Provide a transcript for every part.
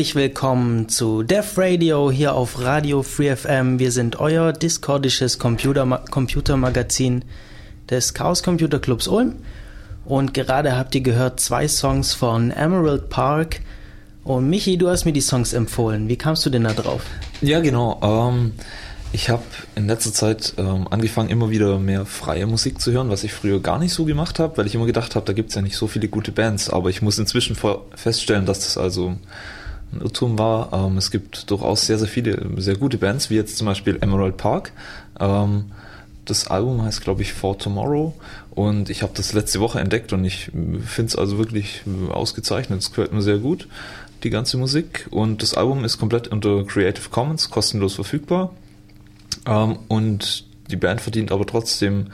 Herzlich willkommen zu Def Radio hier auf Radio Free FM. Wir sind euer discordisches Computer Computermagazin des Chaos Computer Clubs Ulm. Und gerade habt ihr gehört zwei Songs von Emerald Park. Und Michi, du hast mir die Songs empfohlen. Wie kamst du denn da drauf? Ja, genau. Ähm, ich habe in letzter Zeit ähm, angefangen, immer wieder mehr freie Musik zu hören, was ich früher gar nicht so gemacht habe, weil ich immer gedacht habe, da gibt es ja nicht so viele gute Bands. Aber ich muss inzwischen feststellen, dass das also Irrtum war. Ähm, es gibt durchaus sehr, sehr viele sehr gute Bands, wie jetzt zum Beispiel Emerald Park. Ähm, das Album heißt, glaube ich, For Tomorrow und ich habe das letzte Woche entdeckt und ich finde es also wirklich ausgezeichnet. Es gehört mir sehr gut, die ganze Musik. Und das Album ist komplett unter Creative Commons, kostenlos verfügbar. Ähm, und die Band verdient aber trotzdem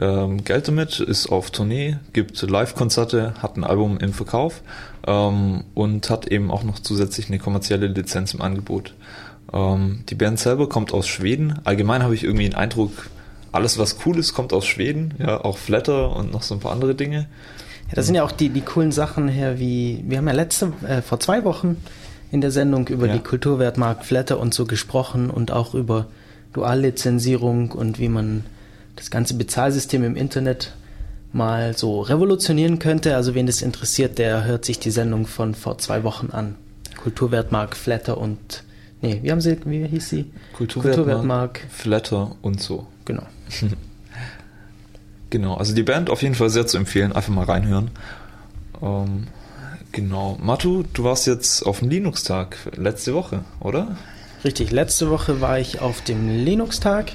ähm, Geld damit, ist auf Tournee, gibt Live-Konzerte, hat ein Album im Verkauf ähm, und hat eben auch noch zusätzlich eine kommerzielle Lizenz im Angebot. Ähm, die Band selber kommt aus Schweden. Allgemein habe ich irgendwie den Eindruck, alles was cool ist, kommt aus Schweden. Ja, auch Flatter und noch so ein paar andere Dinge. Ja, das sind ja auch die, die coolen Sachen her, wie wir haben ja letzte, äh, vor zwei Wochen in der Sendung über ja. die Kulturwertmarkt Flatter und so gesprochen und auch über Duallizenzierung und wie man das ganze Bezahlsystem im Internet mal so revolutionieren könnte. Also wen das interessiert, der hört sich die Sendung von vor zwei Wochen an. Kulturwertmark, Flatter und nee, wie haben sie, wie hieß sie? Kulturwertmark, Kulturwertmark Flatter und so. Genau. genau, also die Band auf jeden Fall sehr zu empfehlen, einfach mal reinhören. Ähm, genau. Matu, du warst jetzt auf dem Linux-Tag letzte Woche, oder? Richtig, letzte Woche war ich auf dem Linux-Tag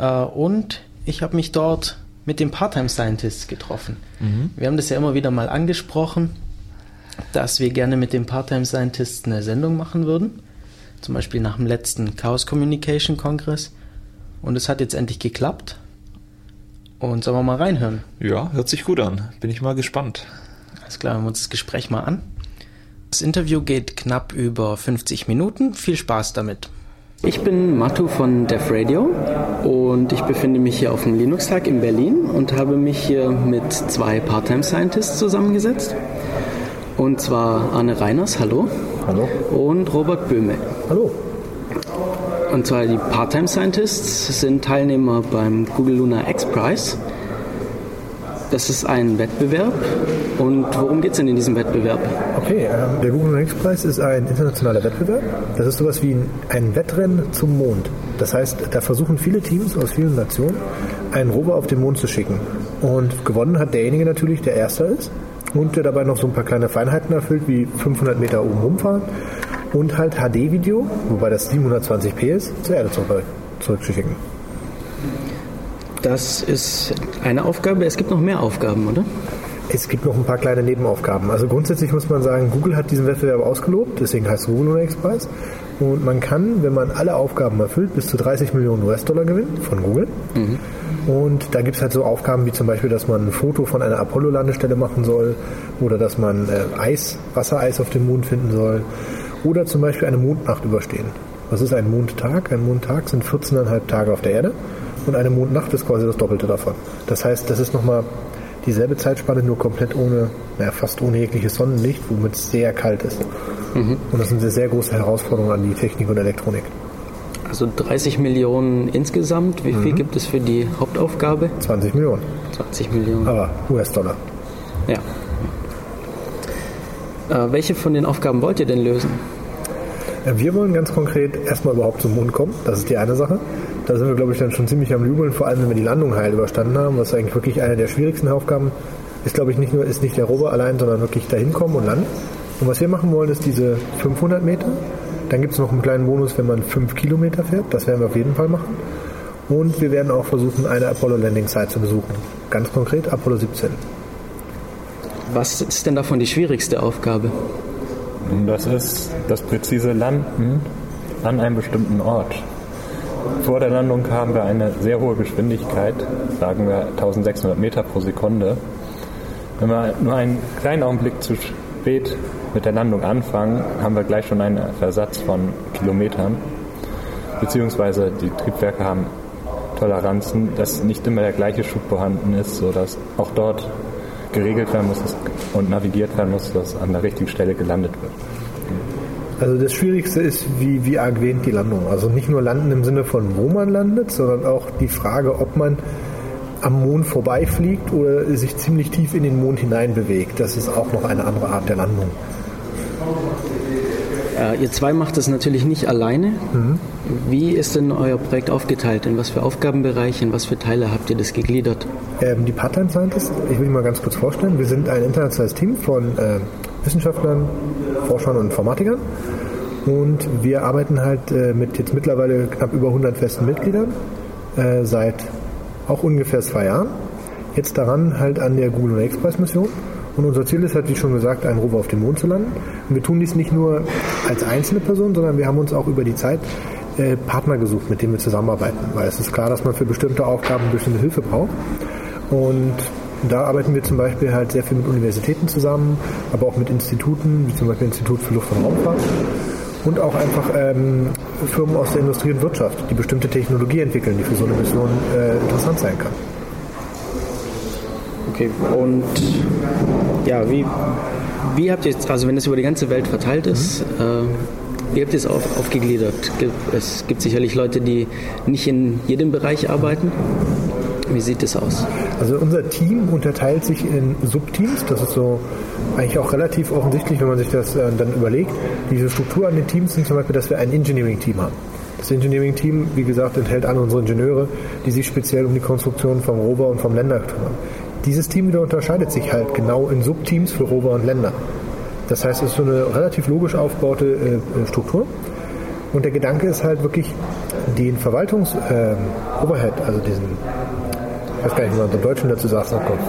und ich habe mich dort mit dem Part-Time Scientists getroffen. Mhm. Wir haben das ja immer wieder mal angesprochen, dass wir gerne mit dem Part-Time Scientists eine Sendung machen würden. Zum Beispiel nach dem letzten Chaos Communication Kongress. Und es hat jetzt endlich geklappt. Und sollen wir mal reinhören? Ja, hört sich gut an. Bin ich mal gespannt. Alles klar, hören wir uns das Gespräch mal an. Das Interview geht knapp über 50 Minuten. Viel Spaß damit. Ich bin Matu von Def Radio und ich befinde mich hier auf dem Linux-Tag in Berlin und habe mich hier mit zwei Part-Time Scientists zusammengesetzt. Und zwar Arne Reiners, hallo. Hallo. Und Robert Böhme. Hallo. Und zwar die Part-Time Scientists sind Teilnehmer beim Google Lunar X Prize das ist ein Wettbewerb. Und worum geht es denn in diesem Wettbewerb? Okay, ähm, der Google X Preis ist ein internationaler Wettbewerb. Das ist sowas wie ein Wettrennen zum Mond. Das heißt, da versuchen viele Teams aus vielen Nationen, einen Rover auf den Mond zu schicken. Und gewonnen hat derjenige natürlich, der Erster ist und der dabei noch so ein paar kleine Feinheiten erfüllt, wie 500 Meter oben rumfahren und halt HD-Video, wobei das 720p ist, zur Erde zurückzuschicken. Das ist eine Aufgabe. Es gibt noch mehr Aufgaben, oder? Es gibt noch ein paar kleine Nebenaufgaben. Also grundsätzlich muss man sagen, Google hat diesen Wettbewerb ausgelobt, deswegen heißt es Google Lunar X-Preis. Und man kann, wenn man alle Aufgaben erfüllt, bis zu 30 Millionen US-Dollar gewinnen von Google. Mhm. Und da gibt es halt so Aufgaben wie zum Beispiel, dass man ein Foto von einer Apollo-Landestelle machen soll oder dass man äh, Eis, Wassereis auf dem Mond finden soll oder zum Beispiel eine Mondnacht überstehen. Was ist ein Mondtag? Ein Mondtag sind 14,5 Tage auf der Erde und eine Mondnacht ist quasi das Doppelte davon. Das heißt, das ist nochmal dieselbe Zeitspanne, nur komplett ohne, naja, fast ohne jegliches Sonnenlicht, womit es sehr kalt ist. Mhm. Und das sind eine sehr große Herausforderung an die Technik und Elektronik. Also 30 Millionen insgesamt. Wie viel mhm. gibt es für die Hauptaufgabe? 20 Millionen. 20 Millionen. Aber US-Dollar. Ja. Äh, welche von den Aufgaben wollt ihr denn lösen? Äh, wir wollen ganz konkret erstmal überhaupt zum Mond kommen. Das ist die eine Sache. Da sind wir, glaube ich, dann schon ziemlich am Jubeln, vor allem wenn wir die Landung heil überstanden haben, was eigentlich wirklich eine der schwierigsten Aufgaben ist, glaube ich, nicht nur ist nicht der Rover allein, sondern wirklich dahin kommen und landen. Und was wir machen wollen, ist diese 500 Meter. Dann gibt es noch einen kleinen Bonus, wenn man 5 Kilometer fährt. Das werden wir auf jeden Fall machen. Und wir werden auch versuchen, eine Apollo Landing Site zu besuchen. Ganz konkret Apollo 17. Was ist denn davon die schwierigste Aufgabe? Das ist das präzise Landen an einem bestimmten Ort. Vor der Landung haben wir eine sehr hohe Geschwindigkeit, sagen wir 1600 Meter pro Sekunde. Wenn wir nur einen kleinen Augenblick zu spät mit der Landung anfangen, haben wir gleich schon einen Versatz von Kilometern. Beziehungsweise die Triebwerke haben Toleranzen, dass nicht immer der gleiche Schub vorhanden ist, sodass auch dort geregelt werden muss und navigiert werden muss, dass an der richtigen Stelle gelandet wird. Also das Schwierigste ist, wie, wie erwähnt, die Landung. Also nicht nur landen im Sinne von, wo man landet, sondern auch die Frage, ob man am Mond vorbeifliegt oder sich ziemlich tief in den Mond hinein bewegt. Das ist auch noch eine andere Art der Landung. Äh, ihr zwei macht das natürlich nicht alleine. Mhm. Wie ist denn euer Projekt aufgeteilt? In was für Aufgabenbereiche, in was für Teile habt ihr das gegliedert? Ähm, die Part-Time Scientists, ich will mich mal ganz kurz vorstellen. Wir sind ein internationales Team von äh, Wissenschaftlern, Forschern und Informatikern. Und wir arbeiten halt äh, mit jetzt mittlerweile knapp über 100 festen Mitgliedern äh, seit auch ungefähr zwei Jahren. Jetzt daran halt an der Google Express Mission. Und unser Ziel ist halt, wie schon gesagt, einen Rover auf dem Mond zu landen. Und wir tun dies nicht nur als einzelne Person, sondern wir haben uns auch über die Zeit äh, Partner gesucht, mit denen wir zusammenarbeiten. Weil es ist klar, dass man für bestimmte Aufgaben bestimmte Hilfe braucht. Und da arbeiten wir zum Beispiel halt sehr viel mit Universitäten zusammen, aber auch mit Instituten, wie zum Beispiel Institut für Luft- und Raumfahrt. Und auch einfach ähm, Firmen aus der Industrie und Wirtschaft, die bestimmte Technologie entwickeln, die für so eine Mission äh, interessant sein kann. Okay, und ja, wie, wie habt ihr jetzt, also wenn es über die ganze Welt verteilt ist, mhm. äh, wie habt ihr es auf, aufgegliedert? Es gibt sicherlich Leute, die nicht in jedem Bereich arbeiten. Wie sieht es aus? Also unser Team unterteilt sich in Subteams. Das ist so eigentlich auch relativ offensichtlich, wenn man sich das äh, dann überlegt. Diese Struktur an den Teams sind zum Beispiel, dass wir ein Engineering-Team haben. Das Engineering-Team, wie gesagt, enthält alle unsere Ingenieure, die sich speziell um die Konstruktion vom Rover und vom Länder kümmern. Dieses Team wieder unterscheidet sich halt genau in Subteams für Rover und Länder. Das heißt, es ist so eine relativ logisch aufgebaute äh, Struktur. Und der Gedanke ist halt wirklich, den Verwaltungs-Overhead, äh, also diesen ich weiß gar nicht, wie man im Deutschen dazu sagt, Wasserkopf.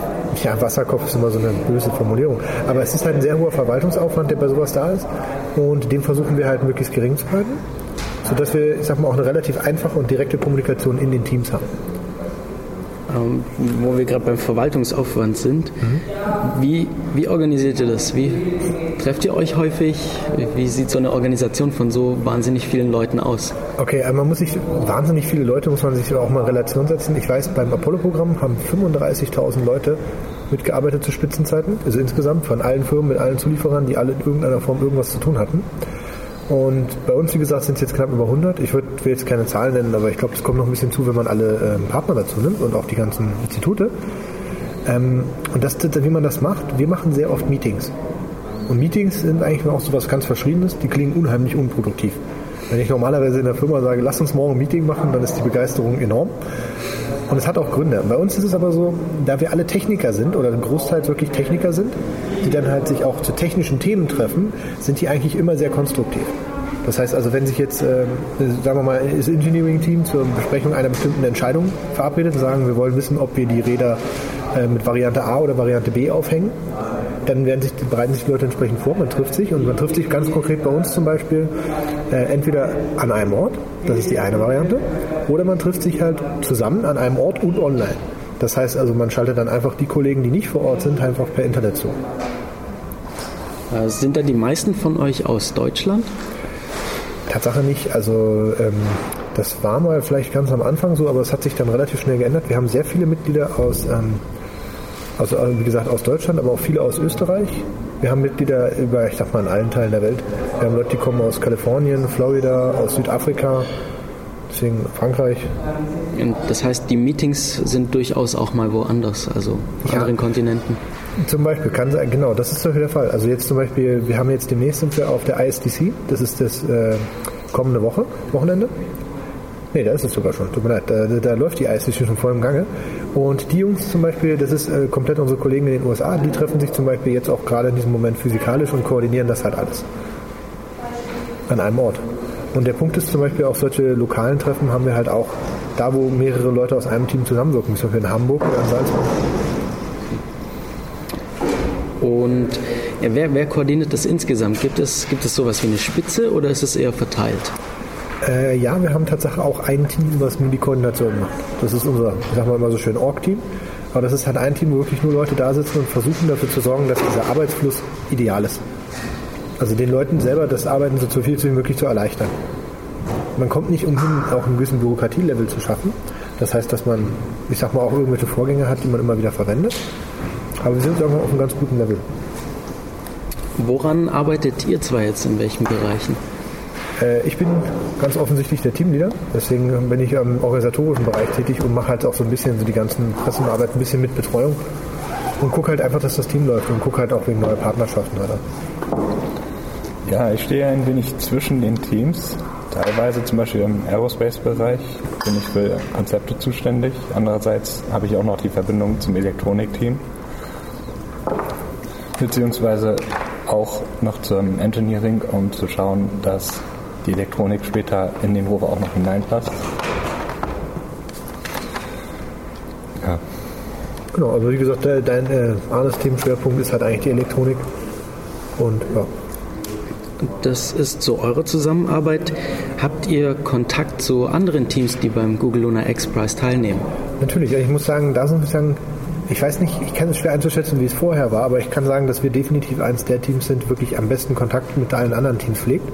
Ja, Wasserkopf ist immer so eine böse Formulierung. Aber es ist halt ein sehr hoher Verwaltungsaufwand, der bei sowas da ist. Und den versuchen wir halt möglichst gering zu halten, sodass wir, ich sag mal, auch eine relativ einfache und direkte Kommunikation in den Teams haben ähm, wo wir gerade beim Verwaltungsaufwand sind. Mhm. Wie, wie organisiert ihr das? Wie trefft ihr euch häufig? Wie sieht so eine Organisation von so wahnsinnig vielen Leuten aus? Okay, also man muss sich, wahnsinnig viele Leute muss man sich auch mal in Relation setzen. Ich weiß, beim Apollo-Programm haben 35.000 Leute mitgearbeitet zu Spitzenzeiten, also insgesamt von allen Firmen mit allen Zulieferern, die alle in irgendeiner Form irgendwas zu tun hatten. Und bei uns, wie gesagt, sind es jetzt knapp über 100. Ich würd, will jetzt keine Zahlen nennen, aber ich glaube, es kommt noch ein bisschen zu, wenn man alle ähm, Partner dazu nimmt und auch die ganzen Institute. Ähm, und das, wie man das macht, wir machen sehr oft Meetings. Und Meetings sind eigentlich auch so was ganz Verschriebenes, die klingen unheimlich unproduktiv. Wenn ich normalerweise in der Firma sage, lass uns morgen ein Meeting machen, dann ist die Begeisterung enorm. Und es hat auch Gründe. Bei uns ist es aber so, da wir alle Techniker sind oder großteils wirklich Techniker sind, die dann halt sich auch zu technischen Themen treffen, sind die eigentlich immer sehr konstruktiv. Das heißt also, wenn sich jetzt, äh, sagen wir mal, das Engineering-Team zur Besprechung einer bestimmten Entscheidung verabredet und sagen, wir wollen wissen, ob wir die Räder äh, mit Variante A oder Variante B aufhängen, dann werden sich, bereiten sich die Leute entsprechend vor, man trifft sich und man trifft sich ganz konkret bei uns zum Beispiel äh, entweder an einem Ort, das ist die eine Variante, oder man trifft sich halt zusammen an einem Ort und online. Das heißt also, man schaltet dann einfach die Kollegen, die nicht vor Ort sind, einfach per Internet zu. Äh, sind da die meisten von euch aus Deutschland? Tatsache nicht. Also ähm, das war mal vielleicht ganz am Anfang so, aber es hat sich dann relativ schnell geändert. Wir haben sehr viele Mitglieder aus, ähm, also wie gesagt, aus Deutschland, aber auch viele aus Österreich. Wir haben Mitglieder über, ich sag mal, in allen Teilen der Welt. Wir haben Leute, die kommen aus Kalifornien, Florida, aus Südafrika, deswegen Frankreich. Und das heißt, die Meetings sind durchaus auch mal woanders, also auf ja. anderen Kontinenten. Zum Beispiel kann sein, genau, das ist der Fall. Also jetzt zum Beispiel, wir haben jetzt demnächst sind wir auf der ISDC, das ist das äh, kommende Woche, Wochenende. Nee, da ist es sogar schon, tut mir leid, da, da läuft die ISDC schon voll im Gange. Und die Jungs zum Beispiel, das ist äh, komplett unsere Kollegen in den USA, die treffen sich zum Beispiel jetzt auch gerade in diesem Moment physikalisch und koordinieren das halt alles. An einem Ort. Und der Punkt ist zum Beispiel auch solche lokalen Treffen haben wir halt auch da, wo mehrere Leute aus einem Team zusammenwirken, zum Beispiel in Hamburg oder in Salzburg. Und ja, wer, wer koordiniert das insgesamt? Gibt es, gibt es sowas wie eine Spitze oder ist es eher verteilt? Äh, ja, wir haben tatsächlich auch ein Team, was nur die Koordination macht. Das ist unser, ich sag mal immer so schön, Org-Team. Aber das ist halt ein Team, wo wirklich nur Leute da sitzen und versuchen dafür zu sorgen, dass dieser Arbeitsfluss ideal ist. Also den Leuten selber das Arbeiten so viel wie möglich zu erleichtern. Man kommt nicht umhin, auch einen gewissen Bürokratielevel zu schaffen. Das heißt, dass man, ich sag mal, auch irgendwelche Vorgänge hat, die man immer wieder verwendet. Aber wir sind sagen wir, auf einem ganz guten Level. Woran arbeitet ihr zwei jetzt in welchen Bereichen? Äh, ich bin ganz offensichtlich der Teamleader, deswegen bin ich im organisatorischen Bereich tätig und mache halt auch so ein bisschen so die ganzen Pressearbeit ein bisschen mit Betreuung und gucke halt einfach, dass das Team läuft und gucke halt auch wegen neuer Partnerschaften. Oder? Ja, ich stehe ein wenig zwischen den Teams. Teilweise zum Beispiel im Aerospace-Bereich bin ich für Konzepte zuständig. Andererseits habe ich auch noch die Verbindung zum Elektronik-Team beziehungsweise auch noch zum Engineering, um zu schauen, dass die Elektronik später in den Rover auch noch hineinpasst. Ja. Genau, also wie gesagt, dein äh, Arnes Themenschwerpunkt ist halt eigentlich die Elektronik und ja. Das ist so eure Zusammenarbeit. Habt ihr Kontakt zu anderen Teams, die beim Google Lunar X Prize teilnehmen? Natürlich, ich muss sagen, da sind wir ich weiß nicht, ich kann es schwer einzuschätzen, wie es vorher war, aber ich kann sagen, dass wir definitiv eines der Teams sind, wirklich am besten Kontakt mit allen anderen Teams pflegt.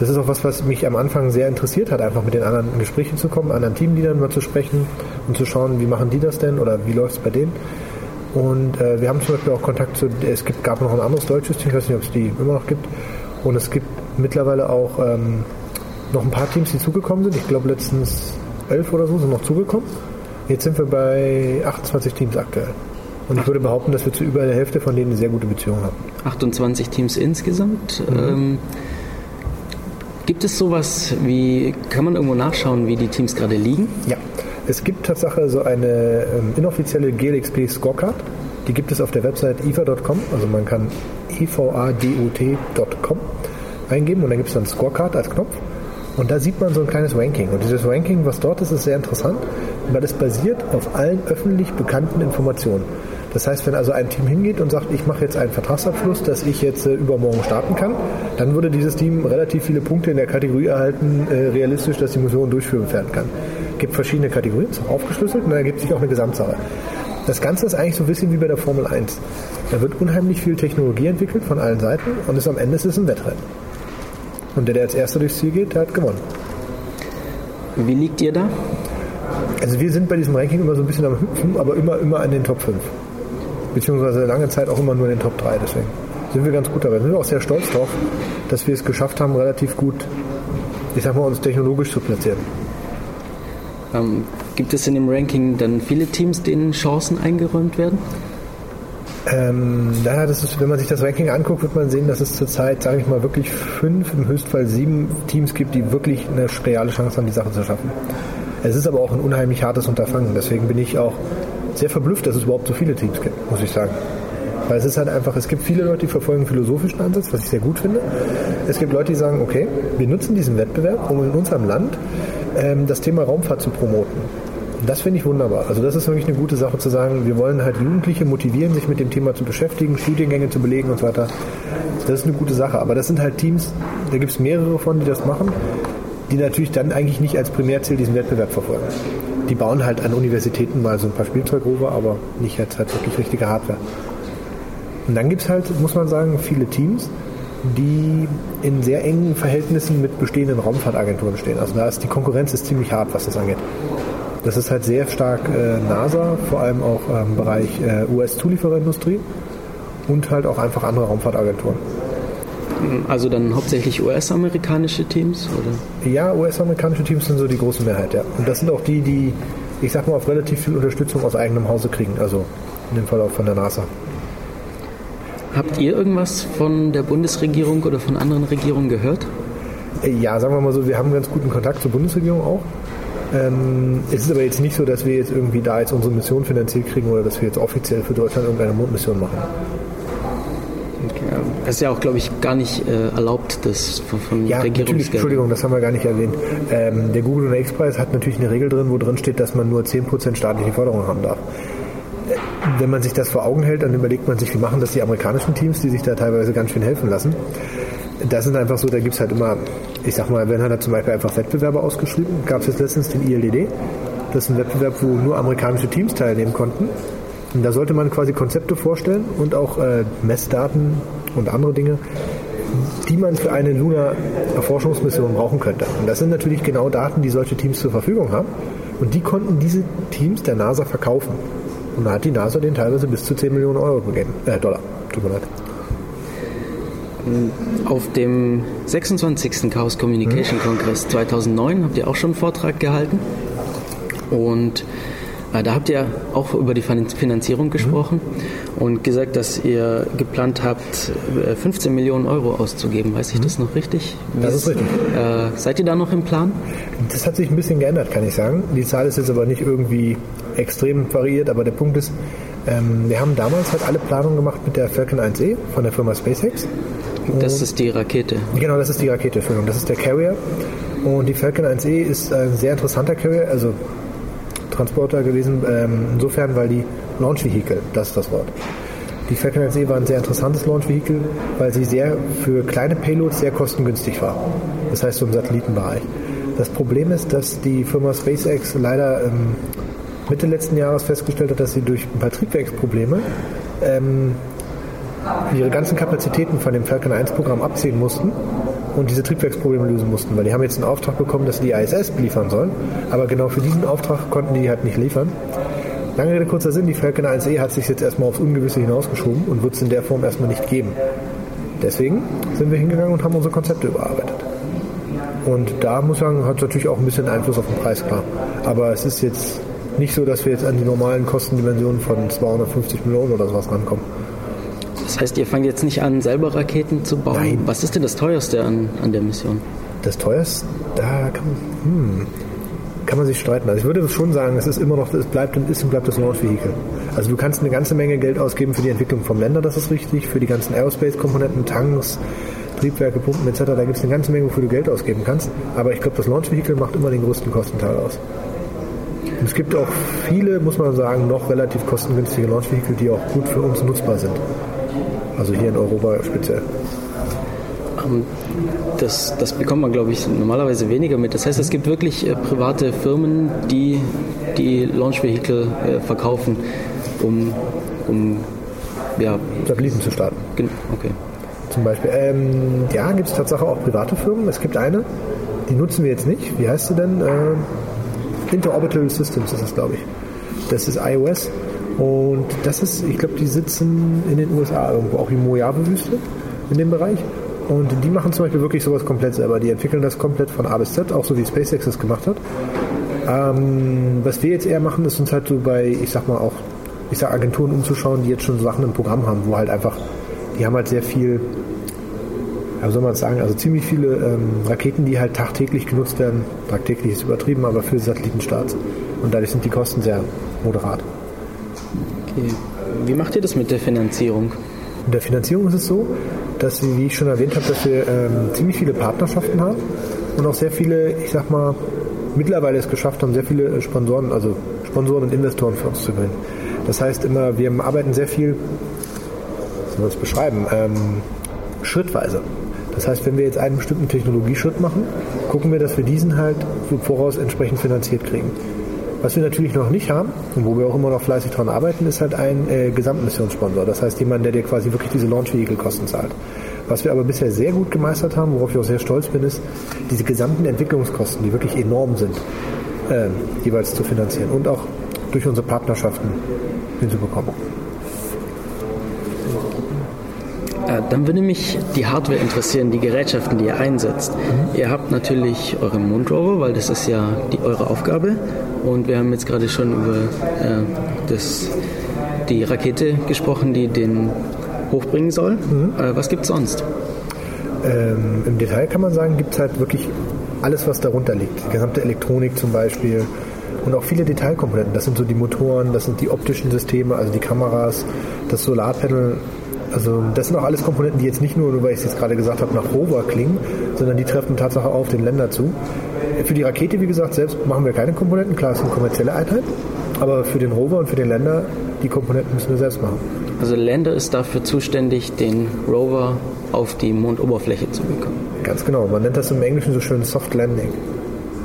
Das ist auch was, was mich am Anfang sehr interessiert hat, einfach mit den anderen in Gespräche zu kommen, anderen Teamleadern mal zu sprechen und zu schauen, wie machen die das denn oder wie läuft es bei denen. Und äh, wir haben zum Beispiel auch Kontakt zu, es gibt, gab noch ein anderes deutsches Team, ich weiß nicht, ob es die immer noch gibt. Und es gibt mittlerweile auch ähm, noch ein paar Teams, die zugekommen sind. Ich glaube letztens elf oder so sind noch zugekommen. Jetzt sind wir bei 28 Teams aktuell. Und ich würde behaupten, dass wir zu über der Hälfte von denen eine sehr gute Beziehung haben. 28 Teams insgesamt. Mhm. Ähm, gibt es sowas wie, kann man irgendwo nachschauen, wie die Teams gerade liegen? Ja, es gibt tatsächlich so eine ähm, inoffizielle GLXP Scorecard. Die gibt es auf der Website iva.com, also man kann evadot.com eingeben und dann gibt es dann Scorecard als Knopf. Und da sieht man so ein kleines Ranking. Und dieses Ranking, was dort ist, ist sehr interessant, weil es basiert auf allen öffentlich bekannten Informationen. Das heißt, wenn also ein Team hingeht und sagt, ich mache jetzt einen Vertragsabschluss, dass ich jetzt äh, übermorgen starten kann, dann würde dieses Team relativ viele Punkte in der Kategorie erhalten, äh, realistisch, dass die Mission durchführen werden kann. Es gibt verschiedene Kategorien, ist auch aufgeschlüsselt und da gibt sich auch eine Gesamtzahl. Das Ganze ist eigentlich so ein bisschen wie bei der Formel 1. Da wird unheimlich viel Technologie entwickelt von allen Seiten und ist am Ende ist es ein Wettrennen. Und der, der als erster durchs Ziel geht, der hat gewonnen. Wie liegt ihr da? Also wir sind bei diesem Ranking immer so ein bisschen am Hüpfen, aber immer, immer in den Top 5. Beziehungsweise lange Zeit auch immer nur in den Top 3. Deswegen sind wir ganz gut dabei. Sind wir auch sehr stolz drauf, dass wir es geschafft haben, relativ gut, ich sag mal, uns technologisch zu platzieren. Ähm, gibt es in dem Ranking dann viele Teams, denen Chancen eingeräumt werden? Ähm, naja, das ist, wenn man sich das Ranking anguckt, wird man sehen, dass es zurzeit, sage ich mal, wirklich fünf, im Höchstfall sieben Teams gibt, die wirklich eine reale Chance haben, die Sache zu schaffen. Es ist aber auch ein unheimlich hartes Unterfangen. Deswegen bin ich auch sehr verblüfft, dass es überhaupt so viele Teams gibt, muss ich sagen. Weil es ist halt einfach, es gibt viele Leute, die verfolgen einen philosophischen Ansatz, was ich sehr gut finde. Es gibt Leute, die sagen, okay, wir nutzen diesen Wettbewerb, um in unserem Land ähm, das Thema Raumfahrt zu promoten. Das finde ich wunderbar. Also das ist wirklich eine gute Sache zu sagen, wir wollen halt Jugendliche motivieren, sich mit dem Thema zu beschäftigen, Studiengänge zu belegen und so weiter. Das ist eine gute Sache. Aber das sind halt Teams, da gibt es mehrere von, die das machen, die natürlich dann eigentlich nicht als Primärziel diesen Wettbewerb verfolgen. Die bauen halt an Universitäten mal so ein paar Spielzeugrover, aber nicht jetzt halt wirklich richtige Hardware. Und dann gibt es halt, muss man sagen, viele Teams, die in sehr engen Verhältnissen mit bestehenden Raumfahrtagenturen stehen. Also da ist die Konkurrenz ist ziemlich hart, was das angeht. Das ist halt sehr stark äh, NASA, vor allem auch im Bereich äh, US-Zuliefererindustrie und halt auch einfach andere Raumfahrtagenturen. Also dann hauptsächlich US-amerikanische Teams? Oder? Ja, US-amerikanische Teams sind so die große Mehrheit, ja. Und das sind auch die, die, ich sag mal, auf relativ viel Unterstützung aus eigenem Hause kriegen. Also in dem Fall auch von der NASA. Habt ihr irgendwas von der Bundesregierung oder von anderen Regierungen gehört? Ja, sagen wir mal so, wir haben ganz guten Kontakt zur Bundesregierung auch. Ähm, es ist aber jetzt nicht so, dass wir jetzt irgendwie da jetzt unsere Mission finanziert kriegen oder dass wir jetzt offiziell für Deutschland irgendeine Mondmission machen. Das ist ja auch, glaube ich, gar nicht äh, erlaubt, das von, von ja, Regierungsgeld. Entschuldigung, das haben wir gar nicht erwähnt. Ähm, der Google und X-Preis hat natürlich eine Regel drin, wo drin steht, dass man nur 10% staatliche Förderung haben darf wenn man sich das vor Augen hält, dann überlegt man sich, wie machen das die amerikanischen Teams, die sich da teilweise ganz schön helfen lassen. Das sind einfach so, da gibt es halt immer, ich sag mal, wenn hat er zum Beispiel einfach Wettbewerbe ausgeschrieben, gab es jetzt letztens den ILDD. Das ist ein Wettbewerb, wo nur amerikanische Teams teilnehmen konnten. Und da sollte man quasi Konzepte vorstellen und auch äh, Messdaten und andere Dinge, die man für eine Luna-Erforschungsmission brauchen könnte. Und das sind natürlich genau Daten, die solche Teams zur Verfügung haben. Und die konnten diese Teams der NASA verkaufen. Und da hat die NASA den teilweise bis zu 10 Millionen Euro gegeben. Äh, Dollar. Tut mir leid. Auf dem 26. Chaos Communication hm. Kongress 2009 habt ihr auch schon einen Vortrag gehalten. Und da habt ihr auch über die Finanzierung gesprochen mhm. und gesagt, dass ihr geplant habt, 15 äh, Millionen Euro auszugeben. Weiß ich mhm. das noch richtig? Das ist richtig. Äh, seid ihr da noch im Plan? Das hat sich ein bisschen geändert, kann ich sagen. Die Zahl ist jetzt aber nicht irgendwie extrem variiert, aber der Punkt ist, ähm, wir haben damals halt alle Planungen gemacht mit der Falcon 1E von der Firma SpaceX. das ist die Rakete. Genau, das ist die Rakete, Entschuldigung. Das ist der Carrier. Und die Falcon 1E ist ein sehr interessanter Carrier, also Transporter gewesen, ähm, insofern, weil die Launch Vehicle, das ist das Wort. Die Falcon 1E war ein sehr interessantes Launch Vehicle, weil sie sehr für kleine Payloads sehr kostengünstig war. Das heißt so im Satellitenbereich. Das Problem ist, dass die Firma SpaceX leider ähm, Mitte letzten Jahres festgestellt hat, dass sie durch ein paar Triebwerksprobleme ähm, ihre ganzen Kapazitäten von dem Falcon 1 Programm abziehen mussten und diese Triebwerksprobleme lösen mussten, weil die haben jetzt einen Auftrag bekommen, dass sie die ISS beliefern sollen, aber genau für diesen Auftrag konnten die halt nicht liefern. Lange Rede, kurzer Sinn, die Falcon 1E hat sich jetzt erstmal aufs Ungewisse hinausgeschoben und wird es in der Form erstmal nicht geben. Deswegen sind wir hingegangen und haben unsere Konzepte überarbeitet. Und da muss ich sagen, hat es natürlich auch ein bisschen Einfluss auf den Preis, klar. Aber es ist jetzt nicht so, dass wir jetzt an die normalen Kostendimensionen von 250 Millionen oder sowas rankommen. Das heißt, ihr fangt jetzt nicht an, selber Raketen zu bauen? Nein. Was ist denn das teuerste an, an der Mission? Das teuerste, da kann, hm, kann man sich streiten. Also ich würde schon sagen, es ist immer noch, es bleibt und ist und bleibt das Launch-Vehikel. Also du kannst eine ganze Menge Geld ausgeben für die Entwicklung vom Länder, das ist richtig, für die ganzen Aerospace-Komponenten, Tanks, Triebwerke, Pumpen etc. Da gibt es eine ganze Menge, wofür du Geld ausgeben kannst. Aber ich glaube, das Launch-Vehikel macht immer den größten Kostenteil aus. Und es gibt auch viele, muss man sagen, noch relativ kostengünstige Launch-Vehikel, die auch gut für uns nutzbar sind. Also hier in Europa speziell. Ähm, das, das bekommt man, glaube ich, normalerweise weniger mit. Das heißt, es gibt wirklich äh, private Firmen, die die Launch-Vehikel äh, verkaufen, um, um ja, Satelliten zu starten. Okay. Zum Beispiel. Ähm, ja, gibt es tatsächlich auch private Firmen. Es gibt eine, die nutzen wir jetzt nicht. Wie heißt sie denn? Äh, Interorbital Systems ist das, glaube ich. Das ist iOS. Und das ist, ich glaube, die sitzen in den USA irgendwo, auch in Mojave-Wüste in dem Bereich. Und die machen zum Beispiel wirklich sowas komplett selber. Die entwickeln das komplett von A bis Z, auch so wie SpaceX das gemacht hat. Ähm, was wir jetzt eher machen, ist uns halt so bei, ich sag mal auch, ich sag Agenturen umzuschauen, die jetzt schon Sachen im Programm haben, wo halt einfach, die haben halt sehr viel wie soll man sagen, also ziemlich viele ähm, Raketen, die halt tagtäglich genutzt werden. Tagtäglich ist übertrieben, aber für Satellitenstarts. Und dadurch sind die Kosten sehr moderat. Okay. Wie macht ihr das mit der Finanzierung? In der Finanzierung ist es so, dass wir, wie ich schon erwähnt habe, dass wir ähm, ziemlich viele Partnerschaften haben und auch sehr viele, ich sag mal, mittlerweile es geschafft haben, sehr viele Sponsoren, also Sponsoren und Investoren für uns zu gewinnen. Das heißt immer, wir arbeiten sehr viel, wie soll man es beschreiben, ähm, schrittweise. Das heißt, wenn wir jetzt einen bestimmten Technologieschritt machen, gucken wir, dass wir diesen halt voraus entsprechend finanziert kriegen. Was wir natürlich noch nicht haben und wo wir auch immer noch fleißig dran arbeiten, ist halt ein äh, Gesamtmissionssponsor. Das heißt jemand, der dir quasi wirklich diese Launch-Vehicle-Kosten zahlt. Was wir aber bisher sehr gut gemeistert haben, worauf ich auch sehr stolz bin, ist, diese gesamten Entwicklungskosten, die wirklich enorm sind, äh, jeweils zu finanzieren und auch durch unsere Partnerschaften hinzubekommen. Äh, dann würde mich die Hardware interessieren, die Gerätschaften, die ihr einsetzt. Mhm. Ihr habt natürlich euren Mondrover, weil das ist ja die, eure Aufgabe. Und wir haben jetzt gerade schon über äh, das, die Rakete gesprochen, die den hochbringen soll. Mhm. Äh, was gibt es sonst? Ähm, Im Detail kann man sagen, gibt es halt wirklich alles, was darunter liegt. Die gesamte Elektronik zum Beispiel und auch viele Detailkomponenten. Das sind so die Motoren, das sind die optischen Systeme, also die Kameras, das Solarpanel. Also das sind auch alles Komponenten, die jetzt nicht nur, nur weil ich es jetzt gerade gesagt habe, nach Rover klingen, sondern die treffen Tatsache auf den Länder zu. Für die Rakete, wie gesagt, selbst machen wir keine Komponenten. Klar, es ist eine kommerzielle Einheit. Aber für den Rover und für den Länder, die Komponenten müssen wir selbst machen. Also Länder ist dafür zuständig, den Rover auf die Mondoberfläche zu bekommen. Ganz genau. Man nennt das im Englischen so schön Soft Landing.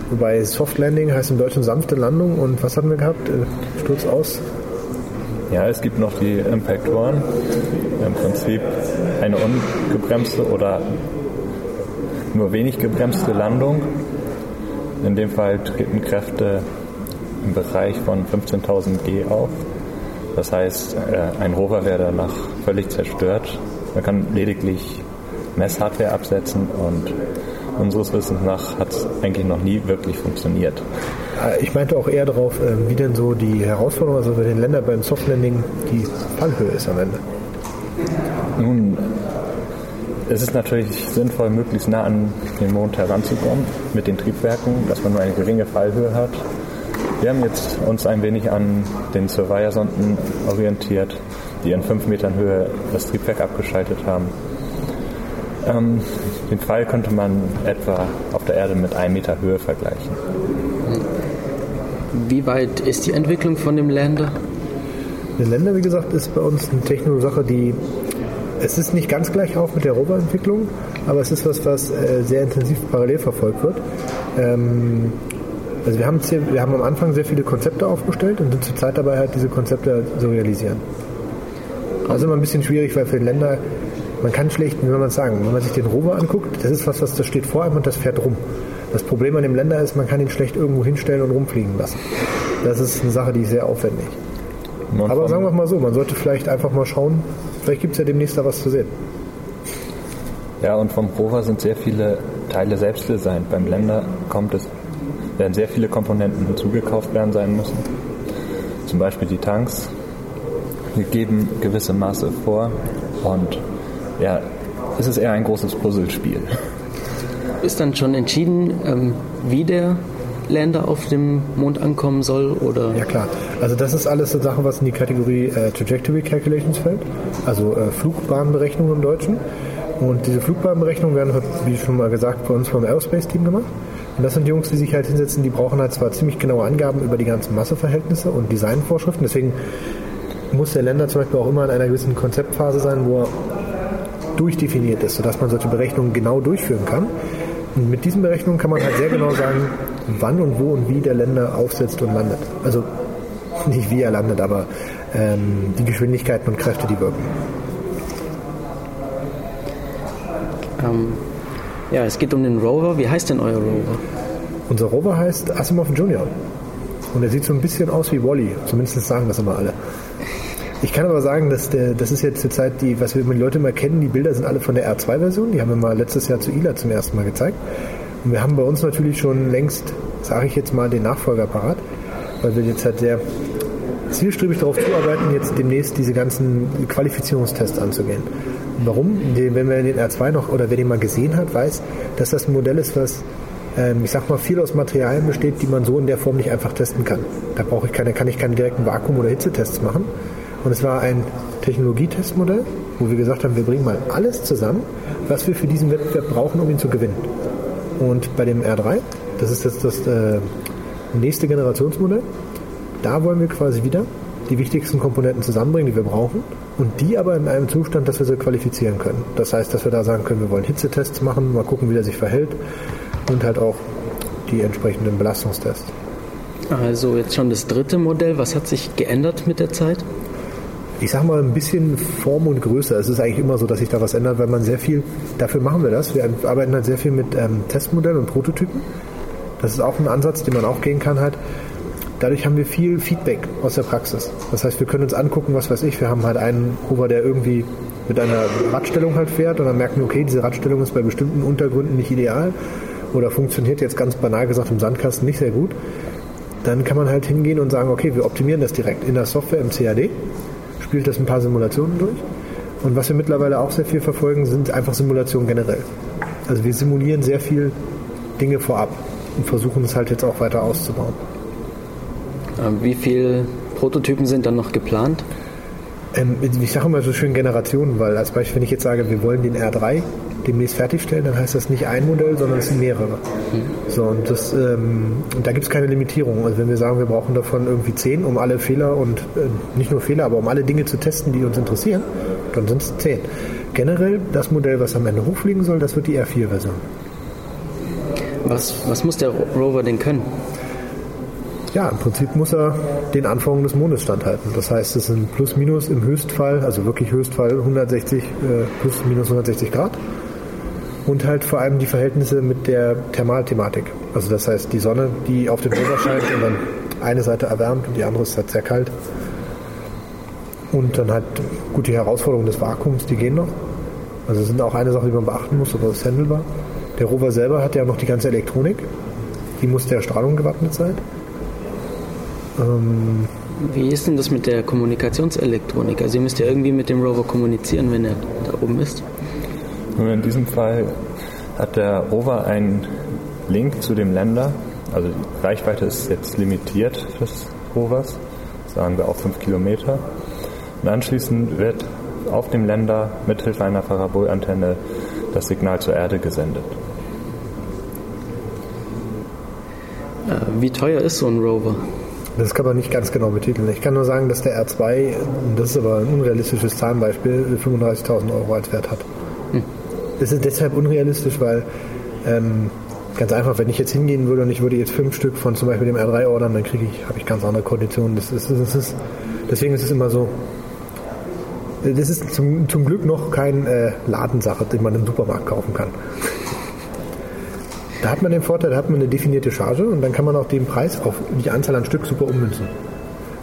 Wobei Soft Landing heißt im Deutschen sanfte Landung und was haben wir gehabt? Äh, Sturz aus? Ja, es gibt noch die Impact One. Im Prinzip eine ungebremste oder nur wenig gebremste Landung. In dem Fall treten Kräfte im Bereich von 15.000 G auf. Das heißt, äh, ein Rover wäre danach völlig zerstört. Man kann lediglich Messhardware absetzen und unseres Wissens nach hat es eigentlich noch nie wirklich funktioniert. Äh, ich meinte auch eher darauf, äh, wie denn so die Herausforderung, also für den Länder beim Softlanding die Fallhöhe ist am Ende. Nun, es ist natürlich sinnvoll, möglichst nah an den Mond heranzukommen mit den Triebwerken, dass man nur eine geringe Fallhöhe hat. Wir haben jetzt uns ein wenig an den Surveyor-Sonden orientiert, die in 5 Metern Höhe das Triebwerk abgeschaltet haben. Ähm, den Fall könnte man etwa auf der Erde mit 1 Meter Höhe vergleichen. Wie weit ist die Entwicklung von dem Lander? Der Lander, wie gesagt, ist bei uns eine Technologie, die es ist nicht ganz gleich auf mit der Roverentwicklung, aber es ist was, was äh, sehr intensiv parallel verfolgt wird. Ähm, also wir haben, wir haben am Anfang sehr viele Konzepte aufgestellt und sind zurzeit dabei halt diese Konzepte zu realisieren. Also immer ein bisschen schwierig, weil für den Länder man kann schlecht, wie soll man sagen, wenn man sich den Rover anguckt, das ist was, was da steht vor einem und das fährt rum. Das Problem an dem Länder ist, man kann ihn schlecht irgendwo hinstellen und rumfliegen lassen. Das ist eine Sache, die ist sehr aufwendig. Man Aber sagen wir mal so, man sollte vielleicht einfach mal schauen, vielleicht gibt es ja demnächst da was zu sehen. Ja, und vom Rover sind sehr viele Teile selbst designt. Beim Länder kommt es, werden sehr viele Komponenten hinzugekauft werden sein müssen. Zum Beispiel die Tanks. Wir geben gewisse Maße vor und ja, es ist eher ein großes Puzzlespiel. Ist dann schon entschieden, ähm, wie der Lander auf dem Mond ankommen soll? Oder? Ja klar, also das ist alles so Sache, was in die Kategorie äh, Trajectory Calculations fällt, also äh, Flugbahnberechnungen im Deutschen. Und diese Flugbahnberechnungen werden, wie schon mal gesagt, bei uns vom Aerospace-Team gemacht. Und das sind Jungs, die sich halt hinsetzen, die brauchen halt zwar ziemlich genaue Angaben über die ganzen Masseverhältnisse und Designvorschriften. Deswegen muss der Länder zum Beispiel auch immer in einer gewissen Konzeptphase sein, wo er durchdefiniert ist, sodass man solche Berechnungen genau durchführen kann. Und mit diesen Berechnungen kann man halt sehr genau sagen, wann und wo und wie der Länder aufsetzt und landet. Also nicht wie er landet, aber ähm, die Geschwindigkeiten und Kräfte, die wirken. Ähm, ja, es geht um den Rover. Wie heißt denn euer Rover? Unser Rover heißt Asimov Junior. Und er sieht so ein bisschen aus wie Wally. Zumindest sagen das immer alle. Ich kann aber sagen, dass der, das ist jetzt zur Zeit, die, was wir die Leute immer kennen, die Bilder sind alle von der R2-Version. Die haben wir mal letztes Jahr zu ILA zum ersten Mal gezeigt. Und wir haben bei uns natürlich schon längst, sage ich jetzt mal, den Nachfolger parat, weil wir jetzt halt sehr zielstrebig darauf zuarbeiten, jetzt demnächst diese ganzen Qualifizierungstests anzugehen. Warum? Wenn man den R2 noch, oder wer den mal gesehen hat, weiß, dass das ein Modell ist, was ähm, ich sag mal, viel aus Materialien besteht, die man so in der Form nicht einfach testen kann. Da brauche ich keine, kann ich keine direkten Vakuum- oder Hitzetests machen, und es war ein Technologietestmodell, wo wir gesagt haben, wir bringen mal alles zusammen, was wir für diesen Wettbewerb brauchen, um ihn zu gewinnen. Und bei dem R3, das ist jetzt das äh, nächste Generationsmodell, da wollen wir quasi wieder die wichtigsten Komponenten zusammenbringen, die wir brauchen und die aber in einem Zustand, dass wir sie qualifizieren können. Das heißt, dass wir da sagen können, wir wollen Hitzetests machen, mal gucken, wie der sich verhält und halt auch die entsprechenden Belastungstests. Also jetzt schon das dritte Modell. Was hat sich geändert mit der Zeit? Ich sag mal, ein bisschen Form und Größe. Es ist eigentlich immer so, dass sich da was ändert, weil man sehr viel, dafür machen wir das. Wir arbeiten halt sehr viel mit ähm, Testmodellen und Prototypen. Das ist auch ein Ansatz, den man auch gehen kann halt. Dadurch haben wir viel Feedback aus der Praxis. Das heißt, wir können uns angucken, was weiß ich, wir haben halt einen Hover, der irgendwie mit einer Radstellung halt fährt und dann merken wir, okay, diese Radstellung ist bei bestimmten Untergründen nicht ideal oder funktioniert jetzt ganz banal gesagt im Sandkasten nicht sehr gut. Dann kann man halt hingehen und sagen, okay, wir optimieren das direkt in der Software im CAD spielt das ein paar Simulationen durch. Und was wir mittlerweile auch sehr viel verfolgen, sind einfach Simulationen generell. Also wir simulieren sehr viel Dinge vorab und versuchen es halt jetzt auch weiter auszubauen. Ähm, wie viele Prototypen sind dann noch geplant? Ähm, ich sage immer so schön Generationen, weil als Beispiel, wenn ich jetzt sage, wir wollen den R3 demnächst fertigstellen, dann heißt das nicht ein Modell, sondern es sind mehrere. Mhm. So, und, das, ähm, und da gibt es keine Limitierung. Also wenn wir sagen, wir brauchen davon irgendwie zehn, um alle Fehler und äh, nicht nur Fehler, aber um alle Dinge zu testen, die uns interessieren, dann sind es zehn. Generell das Modell, was am Ende hochfliegen soll, das wird die R4-Version. Was, was muss der Rover denn können? Ja, im Prinzip muss er den Anforderungen des Mondes standhalten. Das heißt, es sind plus minus im Höchstfall, also wirklich Höchstfall 160 äh, plus minus 160 Grad und halt vor allem die Verhältnisse mit der Thermalthematik. Also das heißt, die Sonne, die auf den Rover scheint und dann eine Seite erwärmt und die andere ist halt sehr kalt. Und dann halt gut die Herausforderungen des Vakuums, die gehen noch. Also sind auch eine Sache, die man beachten muss, aber das ist handelbar. Der Rover selber hat ja noch die ganze Elektronik. Die muss der Strahlung gewappnet sein. Ähm Wie ist denn das mit der Kommunikationselektronik? Also ihr müsst ja irgendwie mit dem Rover kommunizieren, wenn er da oben ist. Nur in diesem Fall hat der Rover einen Link zu dem Länder. Also die Reichweite ist jetzt limitiert des Rovers, sagen wir auf 5 Kilometer. Und anschließend wird auf dem Länder mithilfe einer Parabolantenne das Signal zur Erde gesendet. Äh, wie teuer ist so ein Rover? Das kann man nicht ganz genau betiteln. Ich kann nur sagen, dass der R2, das ist aber ein unrealistisches Zahlenbeispiel, 35.000 Euro als Wert hat. Das ist deshalb unrealistisch, weil ähm, ganz einfach, wenn ich jetzt hingehen würde und ich würde jetzt fünf Stück von zum Beispiel dem R3 ordern, dann kriege ich, habe ich ganz andere Konditionen. Das ist, das ist, deswegen ist es immer so. Das ist zum, zum Glück noch keine äh, Ladensache, die man im Supermarkt kaufen kann. Da hat man den Vorteil, da hat man eine definierte Charge und dann kann man auch den Preis auf die Anzahl an Stück super ummünzen.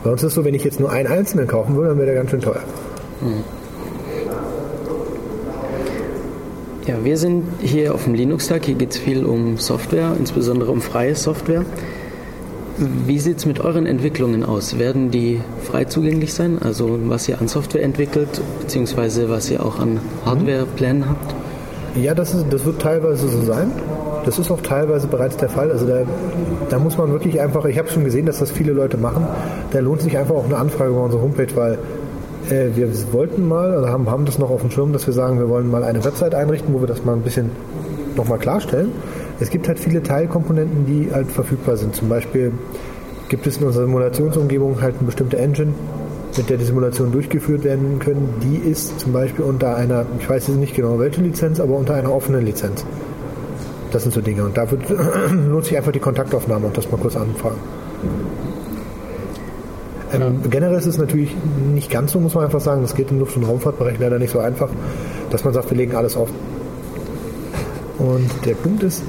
Bei uns ist es so, wenn ich jetzt nur einen einzelnen kaufen würde, dann wäre der ganz schön teuer. Mhm. Ja, wir sind hier auf dem Linux-Tag. Hier geht es viel um Software, insbesondere um freie Software. Wie sieht es mit euren Entwicklungen aus? Werden die frei zugänglich sein? Also was ihr an Software entwickelt, beziehungsweise was ihr auch an Hardwareplänen habt? Ja, das, ist, das wird teilweise so sein. Das ist auch teilweise bereits der Fall. Also da, da muss man wirklich einfach, ich habe schon gesehen, dass das viele Leute machen. Da lohnt sich einfach auch eine Anfrage über unsere Homepage, weil äh, wir wollten mal, oder haben, haben das noch auf dem Schirm, dass wir sagen, wir wollen mal eine Website einrichten, wo wir das mal ein bisschen nochmal klarstellen. Es gibt halt viele Teilkomponenten, die halt verfügbar sind. Zum Beispiel gibt es in unserer Simulationsumgebung halt eine bestimmte Engine, mit der die Simulationen durchgeführt werden können. Die ist zum Beispiel unter einer, ich weiß jetzt nicht genau welche Lizenz, aber unter einer offenen Lizenz. Das sind so Dinge. Und da lohnt sich einfach die Kontaktaufnahme und das mal kurz anfragen. Ähm, generell ist es natürlich nicht ganz so, muss man einfach sagen. Das geht im Luft- und Raumfahrtbereich leider nicht so einfach, dass man sagt, wir legen alles auf. Und der Punkt ist,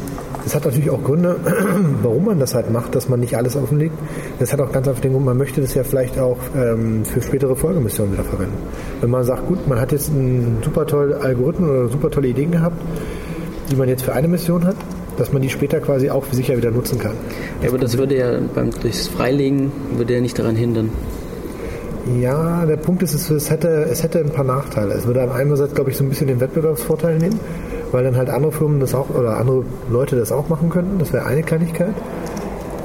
es hat natürlich auch Gründe, warum man das halt macht, dass man nicht alles offenlegt. Das hat auch ganz einfach den Grund, man möchte das ja vielleicht auch ähm, für spätere Folgemissionen wieder verwenden. Wenn man sagt, gut, man hat jetzt einen super tollen Algorithmen oder super tolle Ideen gehabt, die man jetzt für eine Mission hat, dass man die später quasi auch sicher wieder nutzen kann. Ja, aber das würde ja beim durchs Freilegen würde ja nicht daran hindern. Ja, der Punkt ist, es hätte, es hätte ein paar Nachteile. Es würde einerseits, glaube ich, so ein bisschen den Wettbewerbsvorteil nehmen, weil dann halt andere Firmen das auch oder andere Leute das auch machen könnten. Das wäre eine Kleinigkeit.